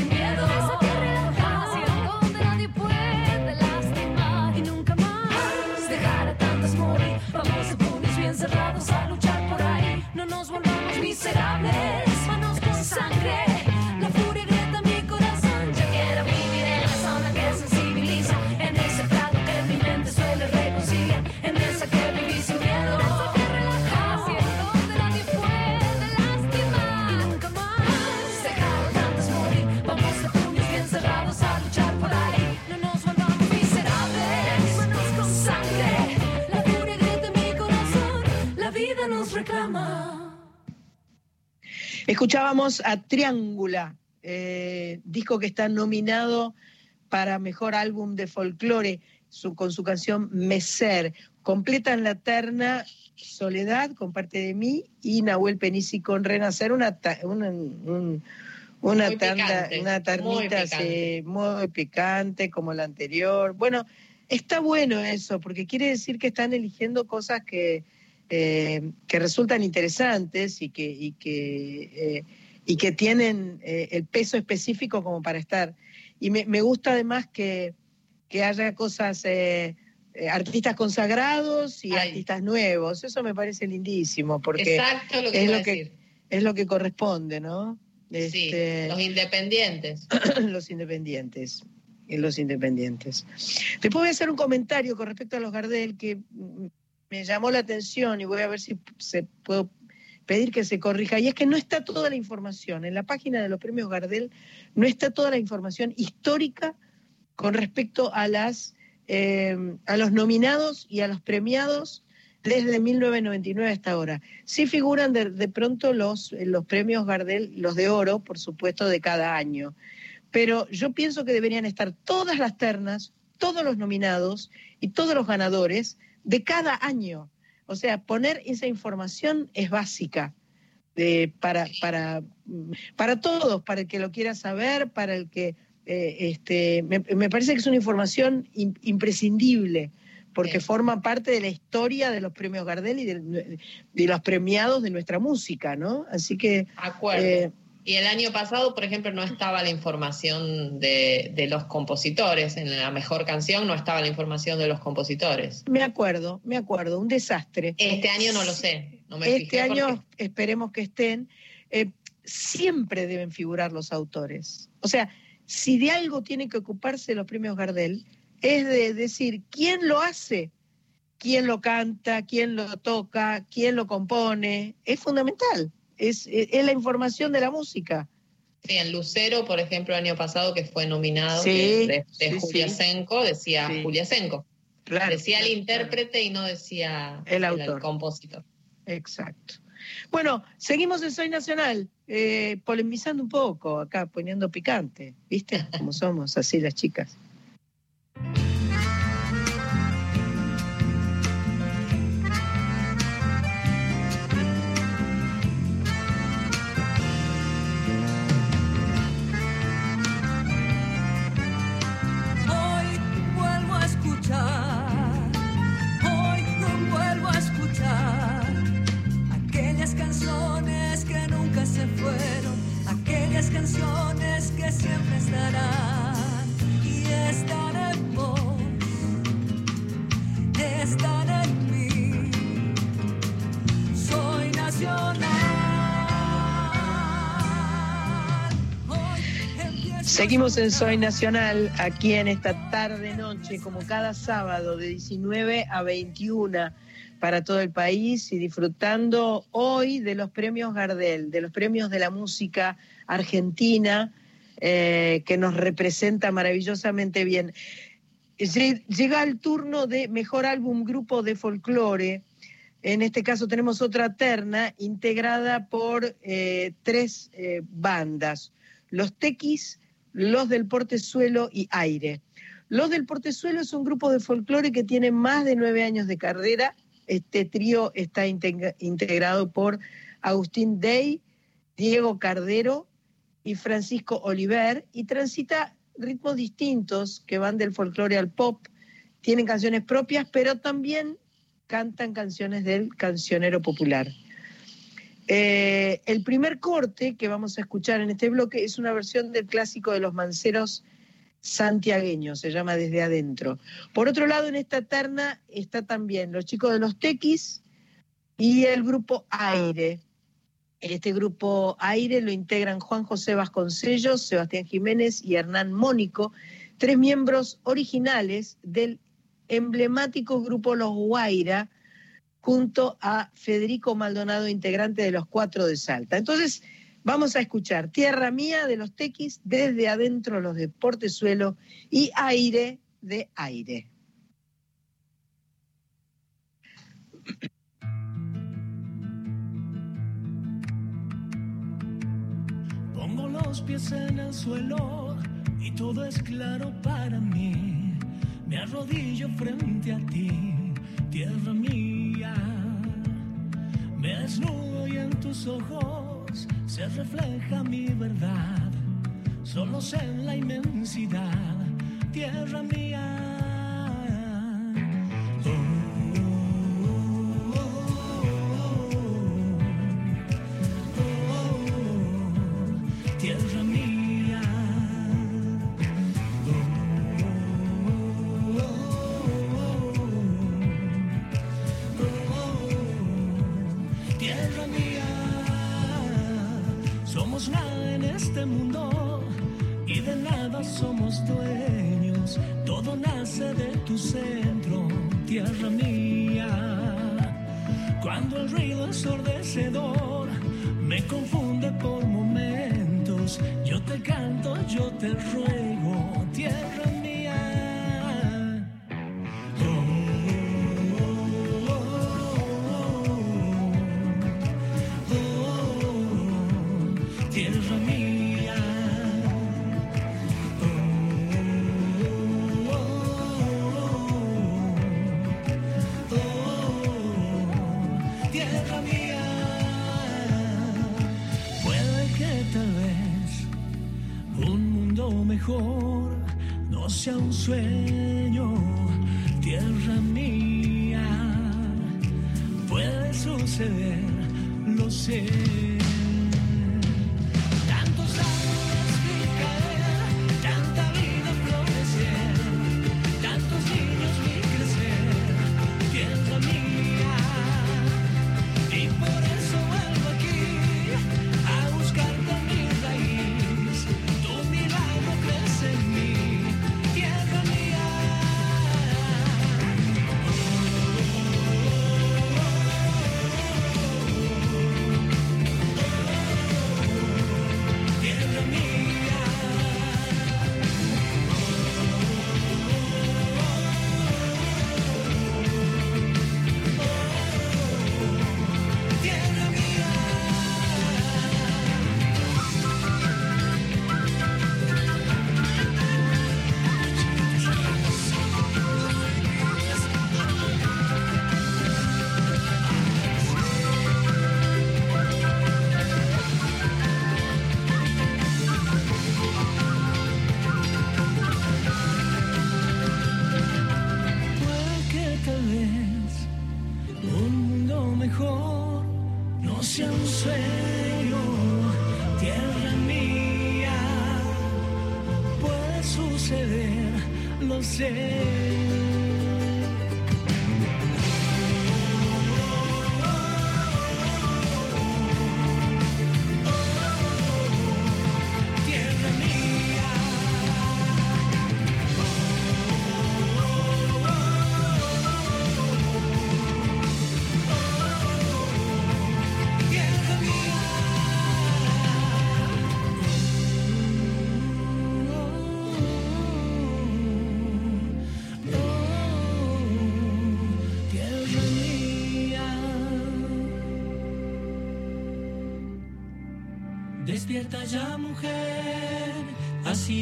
Escuchábamos a Triángula, eh, disco que está nominado para mejor álbum de folclore su- con su canción Meser. Completan la terna Soledad con parte de mí y Nahuel Penisi con Renacer, una, ta- una, un- una, tanda- picante, una muy ternita picante. sí, muy picante como la anterior. Bueno, está bueno eso, porque quiere decir que están eligiendo cosas que, eh, que resultan interesantes y que, y que, eh, y que tienen eh, el peso específico como para estar. Y me, me gusta además que, que haya cosas, artistas consagrados y Ay. artistas nuevos. Eso me parece lindísimo, porque Exacto lo que es lo que- decir. es lo que corresponde, ¿no? Sí, Este, los independientes. los independientes. Los independientes. Después voy a hacer un comentario con respecto a los Gardel que me llamó la atención y voy a ver si se puedo pedir que se corrija. Y es que no está toda la información. En la página de los premios Gardel no está toda la información histórica con respecto a las eh, a los nominados y a los premiados desde 1999 hasta ahora. Sí figuran de, de pronto los, los premios Gardel, los de oro, por supuesto, de cada año. Pero yo pienso que deberían estar todas las ternas, todos los nominados y todos los ganadores de cada año. O sea, poner esa información es básica de- para, para, para todos, para el que lo quiera saber, para el que... eh, este, me, me parece que es una información im- imprescindible porque forma parte de la historia de los premios Gardel y de, de los premiados de nuestra música, ¿no? Así que Acuerdo. eh, Y el año pasado, por ejemplo, no estaba la información de, de los compositores. En la mejor canción no estaba la información de los compositores. me acuerdo, me acuerdo, un desastre. Este año no lo sé. No me Este fijé año porque- esperemos que estén. Eh, siempre deben figurar los autores. O sea, si de algo tienen que ocuparse los premios Gardel, es de decir quién lo hace, quién lo canta, quién lo toca, quién lo compone. Es fundamental. Es, es- la información de la música. Sí, en Lucero, por ejemplo, el año pasado que fue nominado Sí, que de, de sí, Julia sí. Senko, decía. Julia Senko. Claro, decía el claro, intérprete y no decía El autor. compositor. Exacto. Bueno, seguimos en Soy Nacional, eh, polemizando un poco acá, poniendo picante, ¿viste? Como somos así las chicas. canciones que siempre estarán y estarán vos, estarán en mí. Soy nacional. Seguimos en Soy Nacional aquí en esta tarde noche, como cada sábado de 19 a 21 para todo el país y disfrutando hoy de los premios Gardel, de los premios de la música argentina, eh, que nos representa maravillosamente bien. Lle- Llega el turno de Mejor Álbum Grupo de Folclore. En este caso tenemos otra terna integrada por eh, tres eh, bandas. Los Tequis, los del Portezuelo y Aire. Los del Portezuelo es un grupo de folclore que tiene más de nueve años de carrera. Este trío está integra- integrado por Agustín Dey, Diego Cardero y Francisco Oliver y transita ritmos distintos que van del folclore al pop. Tienen canciones propias, pero también cantan canciones del cancionero popular. Eh, el primer corte que vamos a escuchar en este bloque es una versión del clásico de los manceros santiagueños, se llama Desde Adentro. Por otro lado, en esta terna está también los chicos de los Tequis y el grupo Aire. Este grupo Aire lo integran Juan José Vasconcellos, Sebastián Jiménez y Hernán Mónico, tres miembros originales del emblemático grupo Los Guaira, junto a Federico Maldonado, integrante de los Cuatro de Salta. Entonces, vamos a escuchar Tierra Mía de los Tequis, desde adentro los de Portezuelo y Aire de Aire. Los pies en el suelo y todo es claro para mí. Me arrodillo frente a ti, tierra mía. Me desnudo y en tus ojos se refleja mi verdad. Solos en la inmensidad, tierra mía. Tierra este mundo y de nada somos dueños. Todo nace de tu centro, tierra mía. Cuando el ruido ensordecedor me confunde por momentos, yo te canto, yo te ruego, tierra un sueño, tierra mía, puede suceder, lo sé.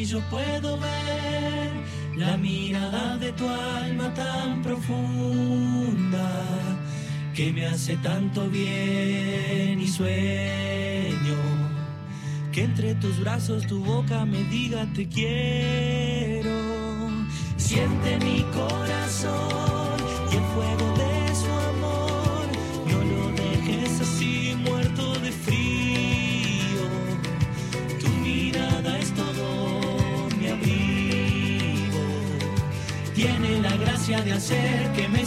yo puedo ver la mirada de tu alma tan profunda que me hace tanto bien y sueño que entre tus brazos tu boca me diga te quiero. Siente mi corazón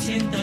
sienta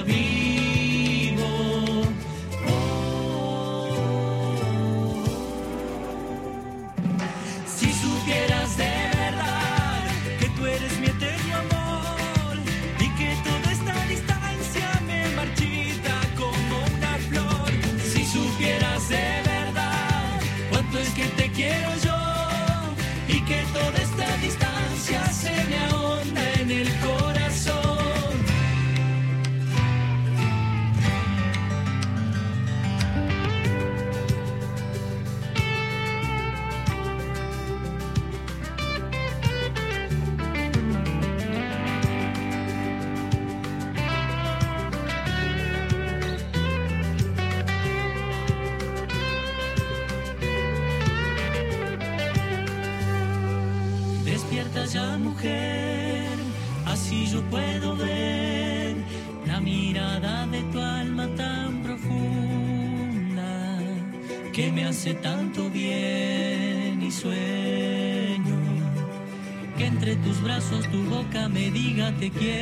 te quiero.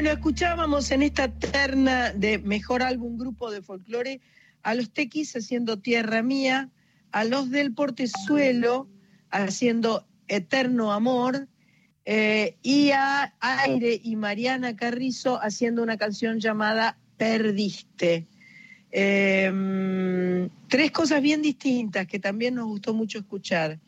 Bueno, escuchábamos en esta terna de mejor álbum grupo de folclore a los Tequis haciendo Tierra Mía, a los del Portezuelo haciendo Eterno Amor, eh, y a Aire y Mariana Carrizo haciendo una canción llamada Perdiste. Eh, tres cosas bien distintas que también nos gustó mucho escuchar.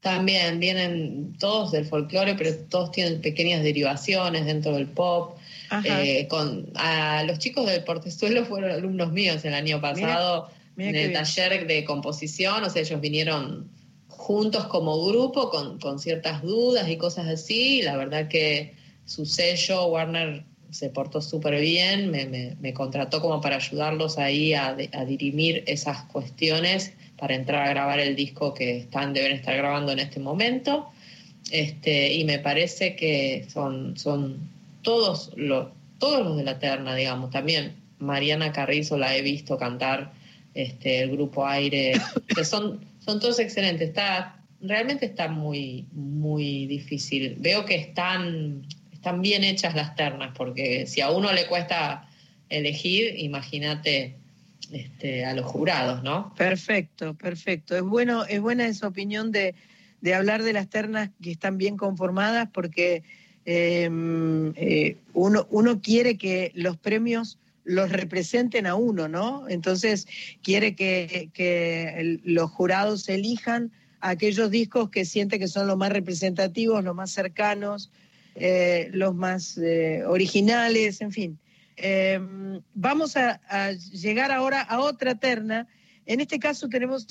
También vienen todos del folclore, pero todos tienen pequeñas derivaciones dentro del pop. Eh, con, a los chicos del Portezuelo fueron alumnos míos el año pasado mira en el bien. taller de composición, o sea, ellos vinieron juntos como grupo con, con ciertas dudas y cosas así. y La verdad que su sello, Warner, se portó súper bien, me, me- me contrató como para ayudarlos ahí a, a dirimir esas cuestiones para entrar a grabar el disco que están, deben estar grabando en este momento. Este, y me parece que son, son todos, los, todos los de la terna, digamos. También Mariana Carrizo la he visto cantar, este, el grupo Aire, que son, son todos excelentes. Está, realmente está muy, muy difícil. Veo que están, están bien hechas las ternas, porque si a uno le cuesta elegir, imagínate este, a los jurados, ¿no? Perfecto, perfecto. Es bueno, es buena esa opinión de, de hablar de las ternas que están bien conformadas porque eh, eh, uno, uno quiere que los premios los representen a uno, ¿no? Entonces quiere que, que los jurados elijan aquellos discos que siente que son los más representativos, los más cercanos, eh, los más eh, originales, en fin. Eh, vamos a llegar ahora a otra terna. En este caso tenemos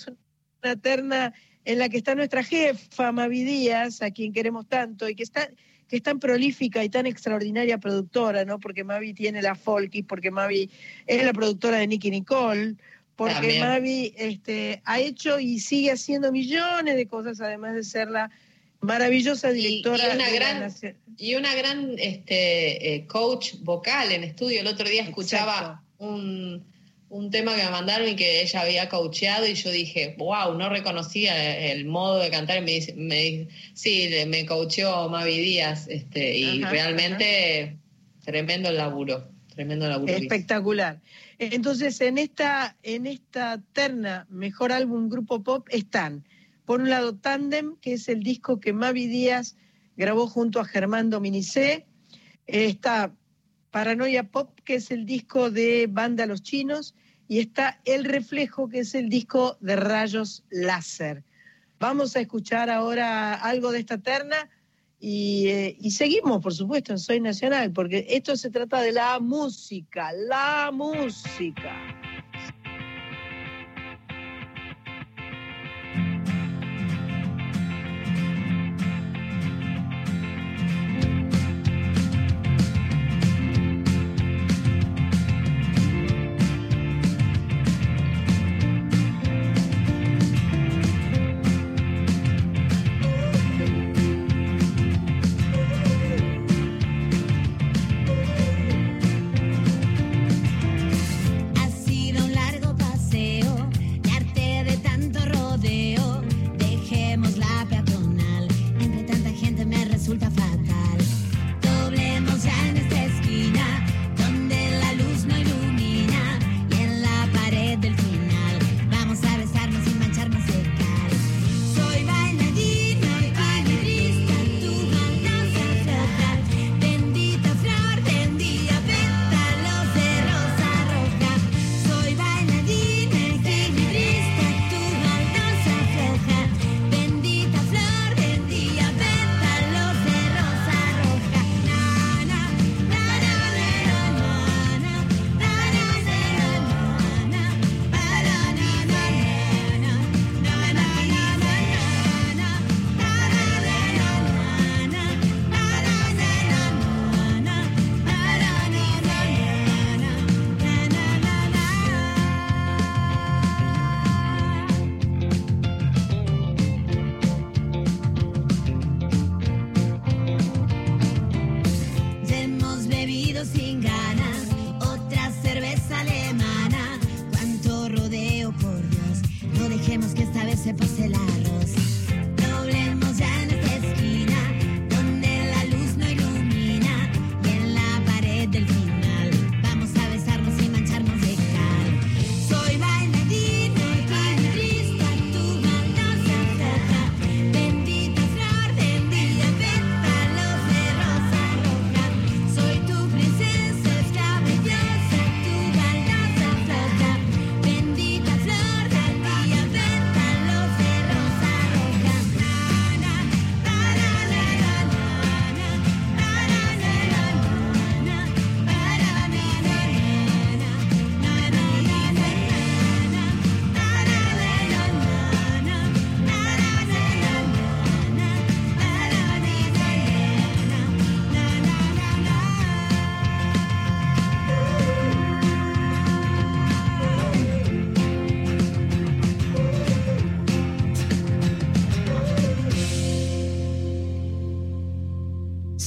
una terna en la que está nuestra jefa, Mavi Díaz, a quien queremos tanto y que está que es tan prolífica y tan extraordinaria productora, ¿no? Porque Mavi tiene la Folkis, porque Mavi es la productora de Nicky Nicole, porque También. Mavi este, ha hecho y sigue haciendo millones de cosas, además de ser la maravillosa directora y una de la gran- Nación- Y una gran este, eh, coach vocal en estudio. El otro día escuchaba Exacto. un, un tema que me mandaron y que ella había coacheado y yo dije, wow, no reconocía el modo de cantar. Y me dice, me sí, me coacheó Mavi Díaz. Este, y Ajá, realmente tremendo el laburo. Tremendo laburo. Espectacular. Entonces, en esta, en esta terna mejor álbum grupo pop están, por un lado, Tandem, que es el disco que Mavi Díaz grabó junto a Germán Dominicé. Está Paranoia Pop, que es el disco de Banda Los Chinos. Y está El Reflejo, que es el disco de Rayos Láser. Vamos a escuchar ahora algo de esta terna y, eh, seguimos, por supuesto, en Soy Nacional, porque esto se trata de la música, la música.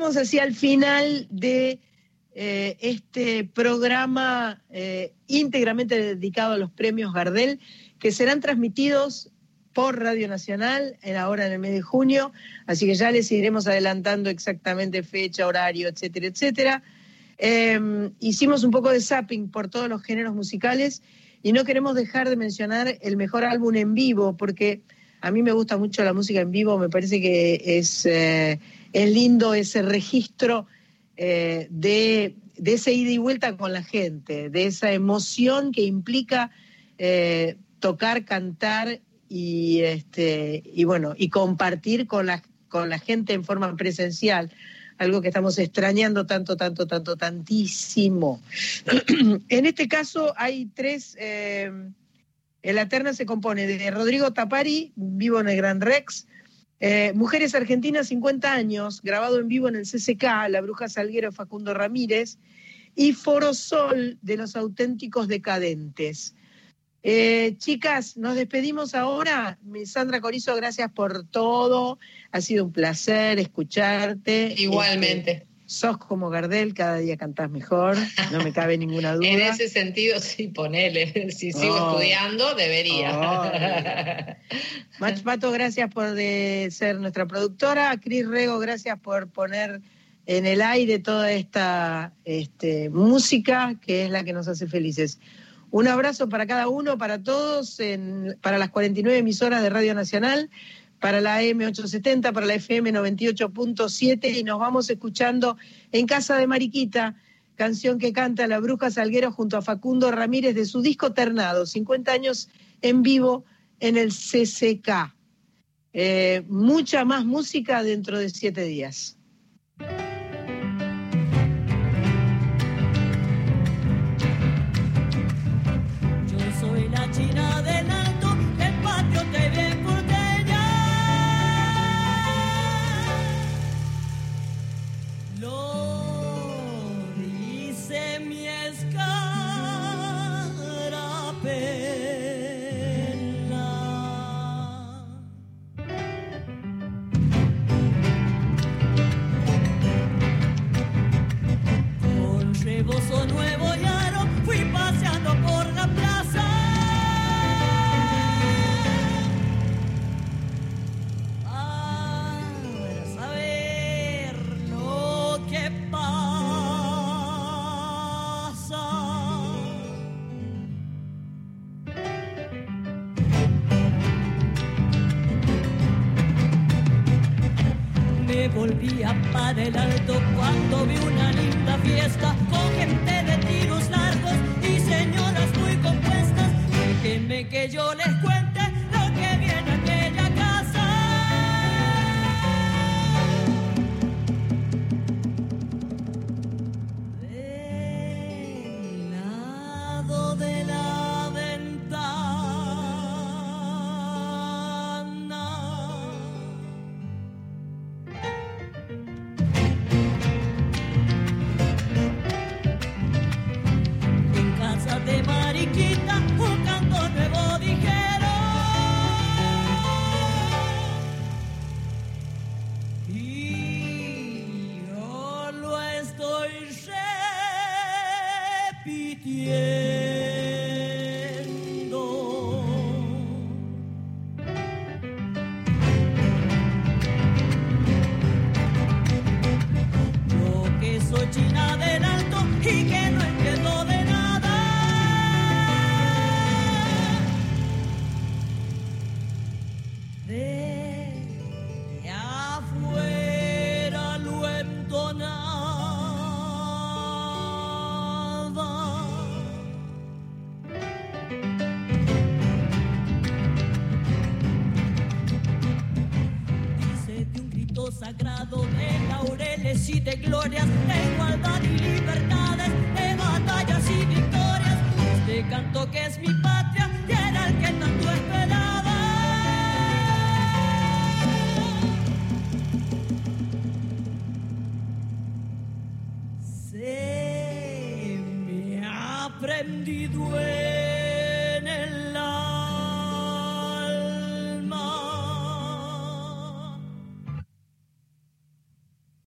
Llegamos así al final de eh, este programa eh, íntegramente dedicado a los premios Gardel, que serán transmitidos por Radio Nacional en ahora en el mes de junio, así que ya les iremos adelantando exactamente fecha, horario, etcétera, etcétera. Eh, hicimos un poco de zapping por todos los géneros musicales y no queremos dejar de mencionar el mejor álbum en vivo, porque a mí me gusta mucho la música en vivo, me parece que es, eh, es lindo ese registro eh, de, de ese ida y vuelta con la gente, de esa emoción que implica eh, tocar, cantar y, este, y bueno, y compartir con la, con la gente en forma presencial, algo que estamos extrañando tanto, tanto, tanto, tantísimo. en este caso hay tres, eh, la se compone de Rodrigo Tapari, vivo en el Gran Rex, eh, Mujeres Argentinas 50 años, grabado en vivo en el CCK, La Bruja Salguero Facundo Ramírez, y Foro Sol de los auténticos decadentes. Eh, chicas, nos despedimos ahora. Sandra Corizo, gracias por todo. Ha sido un placer escucharte. Igualmente. Sos como Gardel, cada día cantás mejor, no me cabe ninguna duda. En ese sentido, sí, ponele. Si sigo Oh. estudiando, debería. Mach Pato, gracias por de ser nuestra productora. Cris Rego, gracias por poner en el aire toda esta este, música que es la que nos hace felices. Un abrazo para cada uno, para todos, en- para las 49 emisoras de Radio Nacional, para la M870, para la FM 98.7 y nos vamos escuchando en Casa de Mariquita, canción que canta la Bruja Salguero junto a Facundo Ramírez de su disco Ternado, 50 años en vivo en el CCK. Eh, mucha más música dentro de siete días. Volvía para el alto cuando vi una linda fiesta con gente de tiros largos y señoras muy compuestas. Déjenme que yo les